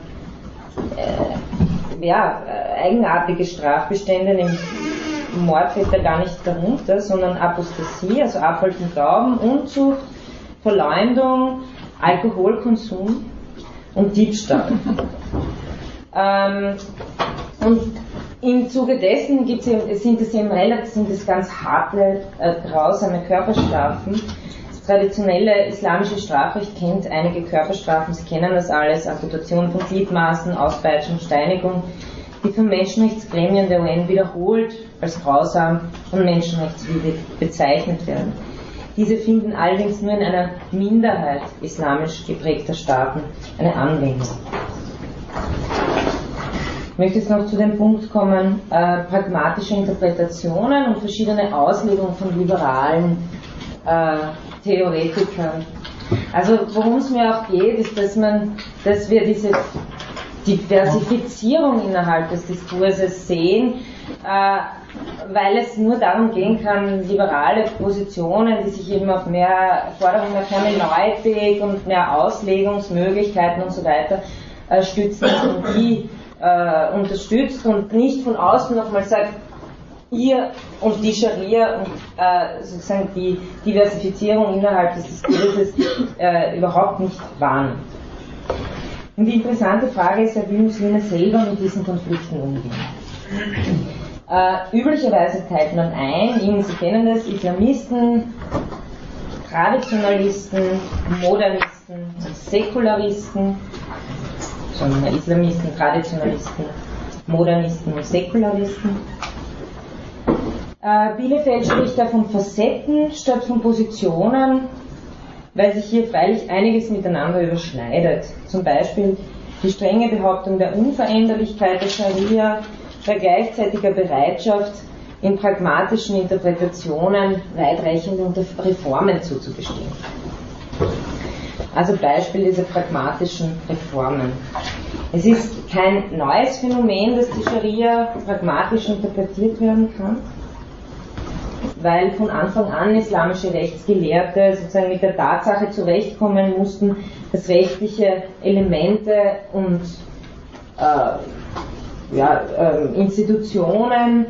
äh, ja, äh, eigenartige Strafbestände, nämlich Mord fällt da gar nicht darunter, sondern Apostasie, also Abfall vom Glauben, Unzucht, Verleumdung, Alkoholkonsum und Diebstahl. ähm, und im Zuge dessen gibt's eben, sind es eben relativ, sind es ganz harte, äh, grausame Körperstrafen. Traditionelle islamische Strafrecht kennt einige Körperstrafen, Sie kennen das alles, Amputation von Gliedmaßen, Auspeitschung, Steinigung, die von Menschenrechtsgremien der UN wiederholt als grausam und menschenrechtswidrig bezeichnet werden. Diese finden allerdings nur in einer Minderheit islamisch geprägter Staaten eine Anwendung. Ich möchte jetzt noch zu dem Punkt kommen, äh, pragmatische Interpretationen und verschiedene Auslegungen von liberalen äh, Theoretikern. Also worum es mir auch geht, ist, dass man, dass wir diese Diversifizierung innerhalb des Diskurses sehen, äh, weil es nur darum gehen kann, liberale Positionen, die sich eben auf mehr Forderungen nach Hermeneutik und mehr Auslegungsmöglichkeiten und so weiter äh, stützen, und die äh, unterstützt und nicht von außen nochmal sagt, ihr und die Scharia und äh, sozusagen die Diversifizierung innerhalb des Diskurses äh, überhaupt nicht wahrnimmt. Und die interessante Frage ist ja, wie Muslime selber mit diesen Konflikten umgehen. Äh, üblicherweise teilt man ein in, Sie kennen das, Islamisten, Traditionalisten, Modernisten, Säkularisten sondern Islamisten, Traditionalisten, Modernisten und Säkularisten. Bielefeld spricht da von Facetten statt von Positionen, weil sich hier freilich einiges miteinander überschneidet. Zum Beispiel die strenge Behauptung der Unveränderlichkeit der Scharia bei gleichzeitiger Bereitschaft, in pragmatischen Interpretationen weitreichende Reformen zuzugestehen. Also Beispiel dieser pragmatischen Reformen. Es ist kein neues Phänomen, dass die Scharia pragmatisch interpretiert werden kann, weil von Anfang an islamische Rechtsgelehrte sozusagen mit der Tatsache zurechtkommen mussten, dass rechtliche Elemente und äh, ja, äh, Institutionen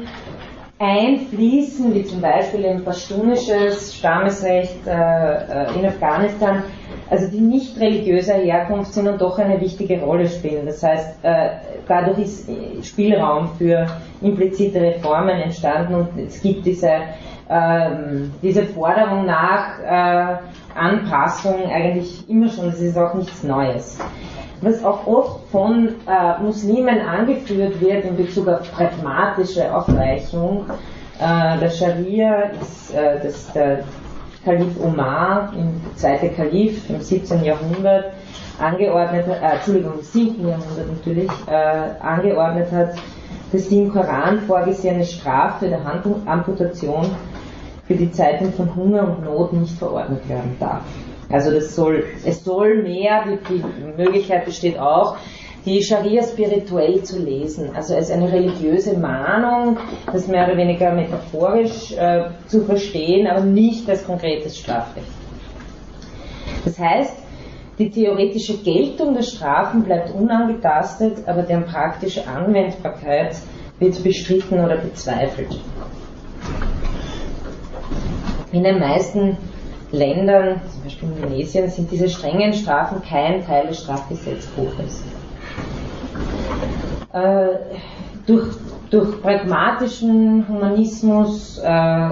einfließen, wie zum Beispiel ein pashtunisches Stammesrecht äh, äh, in Afghanistan, also die nicht religiöser Herkunft sind und doch eine wichtige Rolle spielen. Das heißt, äh, dadurch ist Spielraum für implizite Reformen entstanden und es gibt diese, diese Forderung nach äh, Anpassung eigentlich immer schon, das ist auch nichts Neues. Was auch oft von äh, Muslimen angeführt wird in Bezug auf pragmatische Aufweichung äh, der Scharia, ist äh, das der Kalif Omar, im zweite Kalif im 17. Jahrhundert, angeordnet hat, äh, Entschuldigung, im 7. Jahrhundert natürlich, äh, angeordnet hat, dass die im Koran vorgesehene Strafe der Handamputation für die Zeiten von Hunger und Not nicht verordnet werden darf. Also das soll, es soll mehr, die, die Möglichkeit besteht auch, die Scharia spirituell zu lesen, also als eine religiöse Mahnung, das mehr oder weniger metaphorisch äh, zu verstehen, aber nicht als konkretes Strafrecht. Das heißt, die theoretische Geltung der Strafen bleibt unangetastet, aber deren praktische Anwendbarkeit wird bestritten oder bezweifelt. In den meisten Ländern, zum Beispiel in Indonesien, sind diese strengen Strafen kein Teil des Strafgesetzbuches äh, durch, durch pragmatischen Humanismus äh,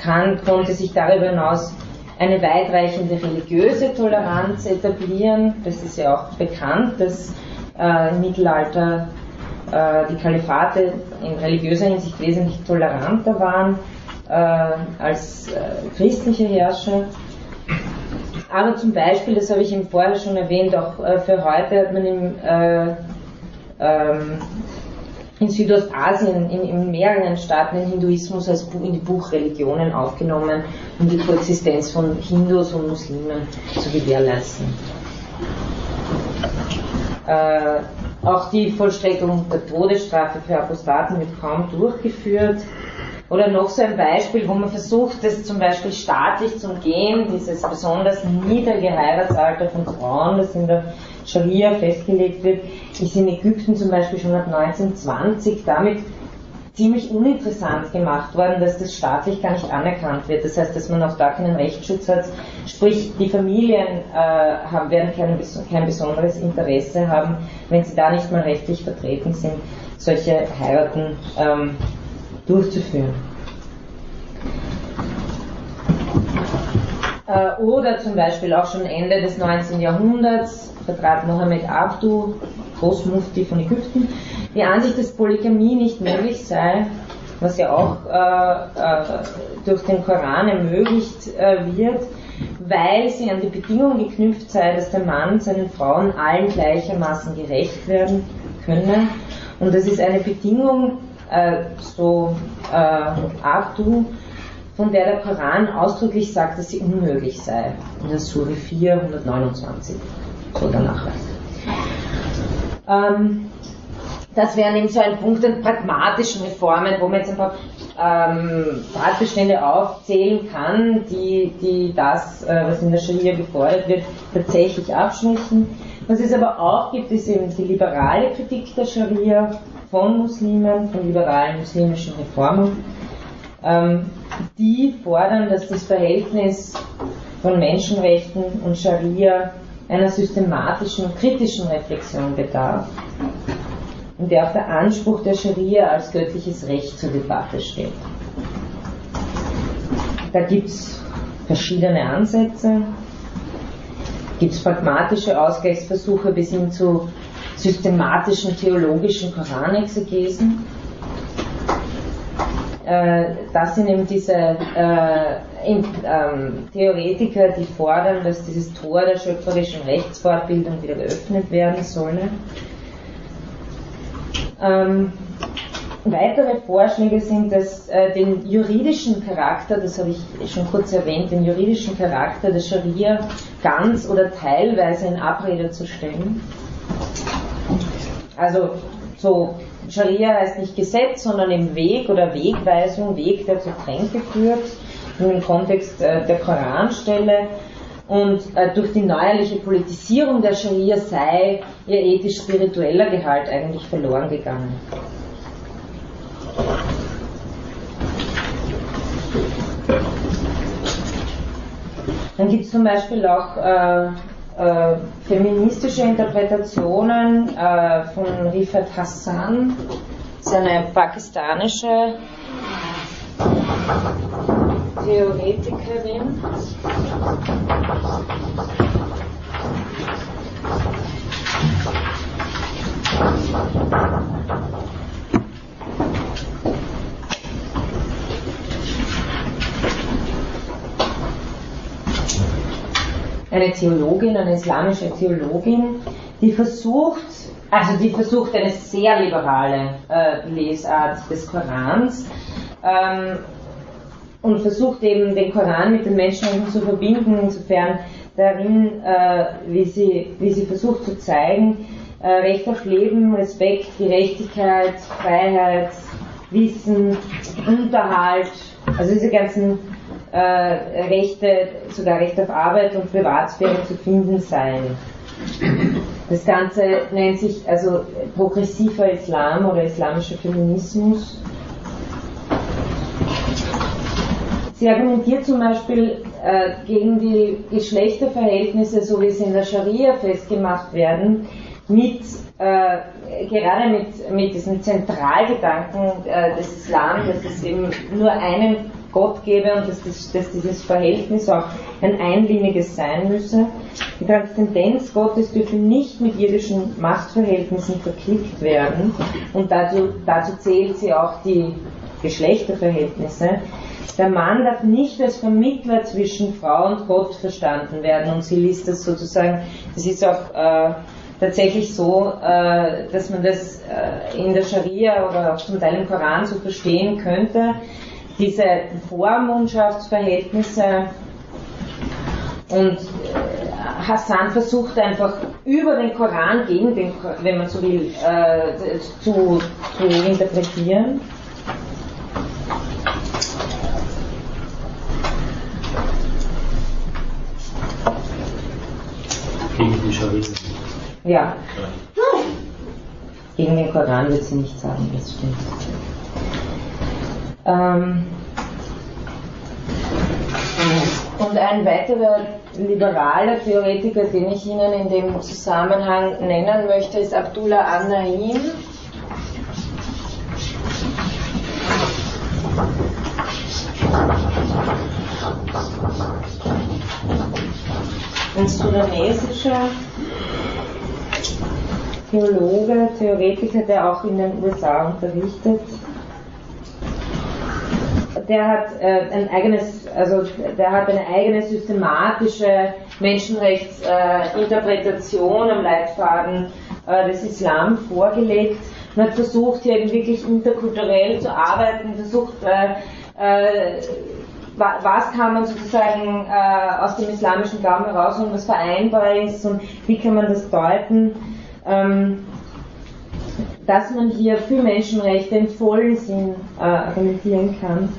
kann, konnte sich darüber hinaus eine weitreichende religiöse Toleranz etablieren. Das ist ja auch bekannt, dass äh, im Mittelalter äh, die Kalifate in religiöser Hinsicht wesentlich toleranter waren äh, als äh, christliche Herrscher. aber zum Beispiel, das habe ich eben vorher schon erwähnt, auch äh, für heute hat man im, äh, ähm, in Südostasien in, in, mehreren Staaten den Hinduismus als in die Buchreligionen aufgenommen, um die Koexistenz von Hindus und Muslimen zu gewährleisten. Äh, auch die Vollstreckung der Todesstrafe für Apostaten wird kaum durchgeführt. Oder noch so ein Beispiel, wo man versucht, das zum Beispiel staatlich zu umgehen, dieses besonders niedrige Heiratsalter von Frauen, das in der Scharia festgelegt wird, ist in Ägypten zum Beispiel schon ab 1920 damit ziemlich uninteressant gemacht worden, dass das staatlich gar nicht anerkannt wird. Das heißt, dass man auch da keinen Rechtsschutz hat. Sprich, die Familien äh, haben, werden kein, kein besonderes Interesse haben, wenn sie da nicht mal rechtlich vertreten sind, solche Heiraten ähm, durchzuführen. Äh, oder zum Beispiel auch schon Ende des 19. Jahrhunderts vertrat Mohammed Abdu, Großmufti von Ägypten, die Ansicht, dass Polygamie nicht möglich sei, was ja auch äh, äh, durch den Koran ermöglicht äh, wird, weil sie an die Bedingung geknüpft sei, dass der Mann seinen Frauen allen gleichermaßen gerecht werden könne. Und das ist eine Bedingung, äh, so äh, Abdu, von der der Koran ausdrücklich sagt, dass sie unmöglich sei. In der Sure 4, 129, so der Nachweis. Ähm, das wären eben so ein Punkt an pragmatischen Reformen, wo man jetzt ein paar ähm, Tatbestände aufzählen kann, die, die das, äh, was in der Scharia gefordert wird, tatsächlich abschließen. Was es aber auch gibt, ist eben die liberale Kritik der Scharia von Muslimen, von liberalen muslimischen Reformern. Ähm, die fordern, dass das Verhältnis von Menschenrechten und Scharia einer systematischen und kritischen Reflexion bedarf, in der auch der Anspruch der Scharia als göttliches Recht zur Debatte steht. Da gibt es verschiedene Ansätze, gibt es pragmatische Ausgleichsversuche bis hin zu systematischen theologischen Koranexegesen. Äh, das sind eben diese äh, in, ähm, Theoretiker, die fordern, dass dieses Tor der schöpferischen Rechtsfortbildung wieder geöffnet werden solle. Ähm, weitere Vorschläge sind, dass äh, den juridischen Charakter, das habe ich schon kurz erwähnt, den juridischen Charakter der Scharia ganz oder teilweise in Abrede zu stellen. Also so Scharia heißt nicht Gesetz, sondern im Weg oder Wegweisung, Weg, der zur Tränke führt, im Kontext äh, der Koranstelle. Und äh, durch die neuerliche Politisierung der Scharia sei ihr ethisch-spiritueller Gehalt eigentlich verloren gegangen. Dann gibt es zum Beispiel auch äh, äh, feministische Interpretationen äh, von Rifat Hassan, seine pakistanische Theoretikerin. Eine Theologin, eine islamische Theologin, die versucht, also die versucht eine sehr liberale äh, Lesart des Korans ähm, und versucht eben den Koran mit den Menschenrechten zu verbinden, insofern darin, äh, wie, sie, wie sie versucht zu zeigen, äh, Recht auf Leben, Respekt, Gerechtigkeit, Freiheit, Wissen, Unterhalt, also diese ganzen äh, Rechte, sogar Recht auf Arbeit und Privatsphäre zu finden seien. Das Ganze nennt sich also progressiver Islam oder islamischer Feminismus. Sie argumentiert zum Beispiel äh, gegen die Geschlechterverhältnisse, so wie sie in der Scharia festgemacht werden, mit, äh, gerade mit, mit diesem Zentralgedanken äh, des Islam, dass es eben nur einen Gott gebe und dass, das, dass dieses Verhältnis auch ein einliniges sein müsse. Die Transzendenz Gottes dürfe nicht mit irdischen Machtverhältnissen verklickt werden und dazu, dazu zählt sie auch die Geschlechterverhältnisse. Der Mann darf nicht als Vermittler zwischen Frau und Gott verstanden werden. Und sie liest das sozusagen, das ist auch äh, tatsächlich so, äh, dass man das äh, in der Scharia oder auch zum Teil im Koran so verstehen könnte. Diese Vormundschaftsverhältnisse und äh, Hassan versucht einfach über den Koran gegen den, wenn man so will, äh, zu, zu interpretieren. Gegen die Scharia. Ja. Gegen den Koran wird sie nicht sagen, das stimmt. Ähm, und ein weiterer liberaler Theoretiker, den ich Ihnen in dem Zusammenhang nennen möchte, ist Abdullah an-Naim. Ein sudanesischer Theologe, Theoretiker, der auch in den USA unterrichtet. Der hat äh, ein eigenes, also der hat eine eigene systematische Menschenrechtsinterpretation äh, am Leitfaden äh, des Islam vorgelegt und hat versucht, hier wirklich interkulturell zu arbeiten, versucht, äh, äh, was kann man sozusagen äh, aus dem islamischen Glauben herausholen, was vereinbar ist und wie kann man das deuten ähm, dass man hier für Menschenrechte im vollen Sinn äh, argumentieren kann.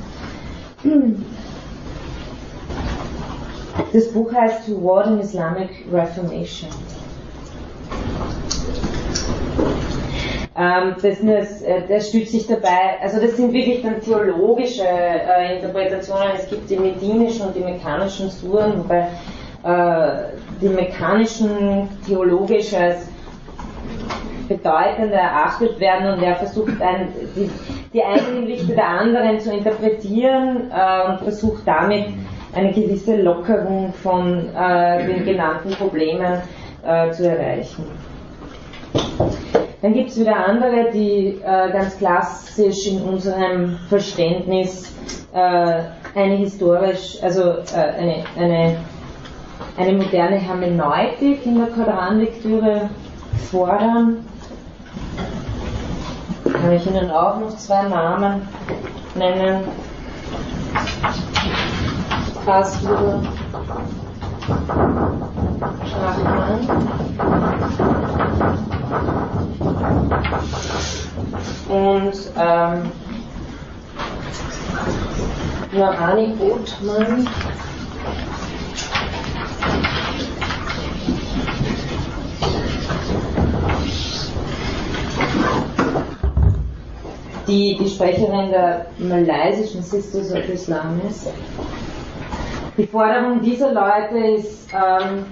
Das Buch heißt Toward an Islamic Reformation. Ähm, das, das, äh, das stützt sich dabei, also das sind wirklich dann theologische äh, Interpretationen. Es gibt die medinischen und die mechanischen Suren, wobei äh, die mechanischen theologisch als bedeutender erachtet werden und er versucht ein, die, die einen Lichte der anderen zu interpretieren äh, und versucht damit eine gewisse Lockerung von äh, den genannten Problemen äh, zu erreichen. Dann gibt es wieder andere, die äh, ganz klassisch in unserem Verständnis äh, eine historisch, also äh, eine, eine, eine moderne Hermeneutik in der Koranlektüre fordern kann ich Ihnen auch noch zwei Namen nennen. Karlsruhe, Schachmann. Und ähm, Norani Othmann. Die die Sprecherin der malaysischen Sisters of Islam ist. Die Forderung dieser Leute ist, ähm,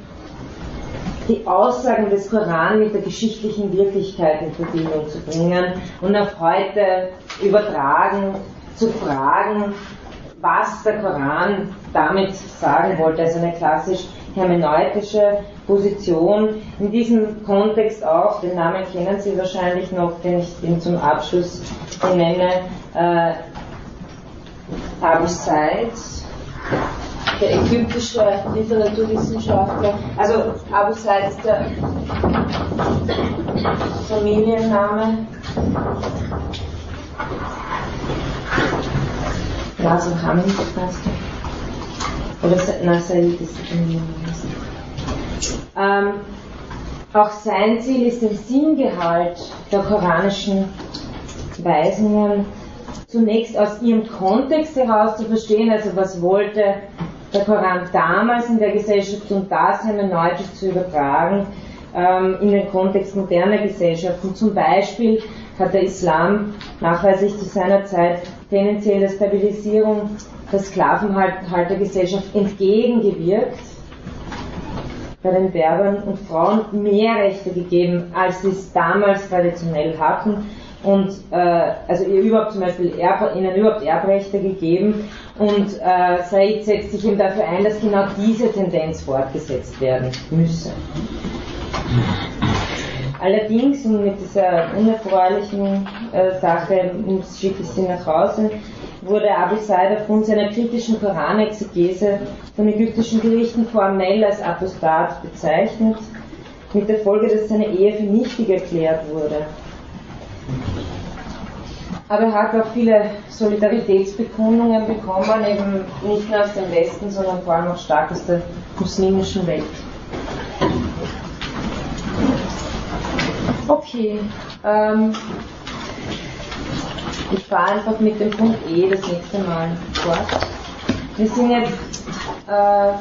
die Aussagen des Koran mit der geschichtlichen Wirklichkeit in Verbindung zu bringen und auf heute übertragen zu fragen, was der Koran damit sagen wollte. Also eine klassisch hermeneutische Position. In diesem Kontext auch, den Namen kennen Sie wahrscheinlich noch, den ich Ihnen zum Abschluss nenne, äh, Abu Said, der ägyptische Literaturwissenschaftler. Also Abu Said ist der Familienname. Nasr Hamid heißt er. Oder Nassaid ist. Ähm, auch sein Ziel ist, den Sinngehalt der koranischen Weisungen zunächst aus ihrem Kontext heraus zu verstehen, also was wollte der Koran damals in der Gesellschaft und das hermeneutisch zu übertragen ähm, in den Kontext moderner Gesellschaften. Zum Beispiel hat der Islam nachweislich zu seiner Zeit tendenziell der Stabilisierung der Sklavenhaltergesellschaft entgegengewirkt bei den Werbern und Frauen mehr Rechte gegeben, als sie es damals traditionell hatten und äh, also ihr überhaupt zum Beispiel Erb, ihnen überhaupt Erbrechte gegeben und äh, Said setzt sich eben dafür ein, dass genau diese Tendenz fortgesetzt werden müsse. Allerdings, und mit dieser unerfreulichen äh, Sache schicke ich sie nach Hause, wurde Abu Said aufgrund seiner kritischen Koranexegese von ägyptischen Gerichten formell als Apostat bezeichnet, mit der Folge, dass seine Ehe für nichtig erklärt wurde. Aber er hat auch viele Solidaritätsbekundungen bekommen, eben nicht nur aus dem Westen, sondern vor allem auch stark aus der muslimischen Welt. Okay, ähm, ich fahre einfach mit dem Punkt E das nächste Mal fort. Wir sind jetzt, äh,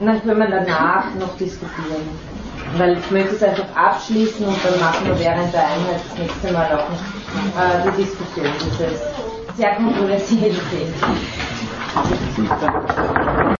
dann können wir danach noch diskutieren. Weil ich möchte es einfach abschließen und dann machen wir während der Einheit das nächste Mal auch noch äh, die Diskussion dieses sehr kontroversiellen Themen.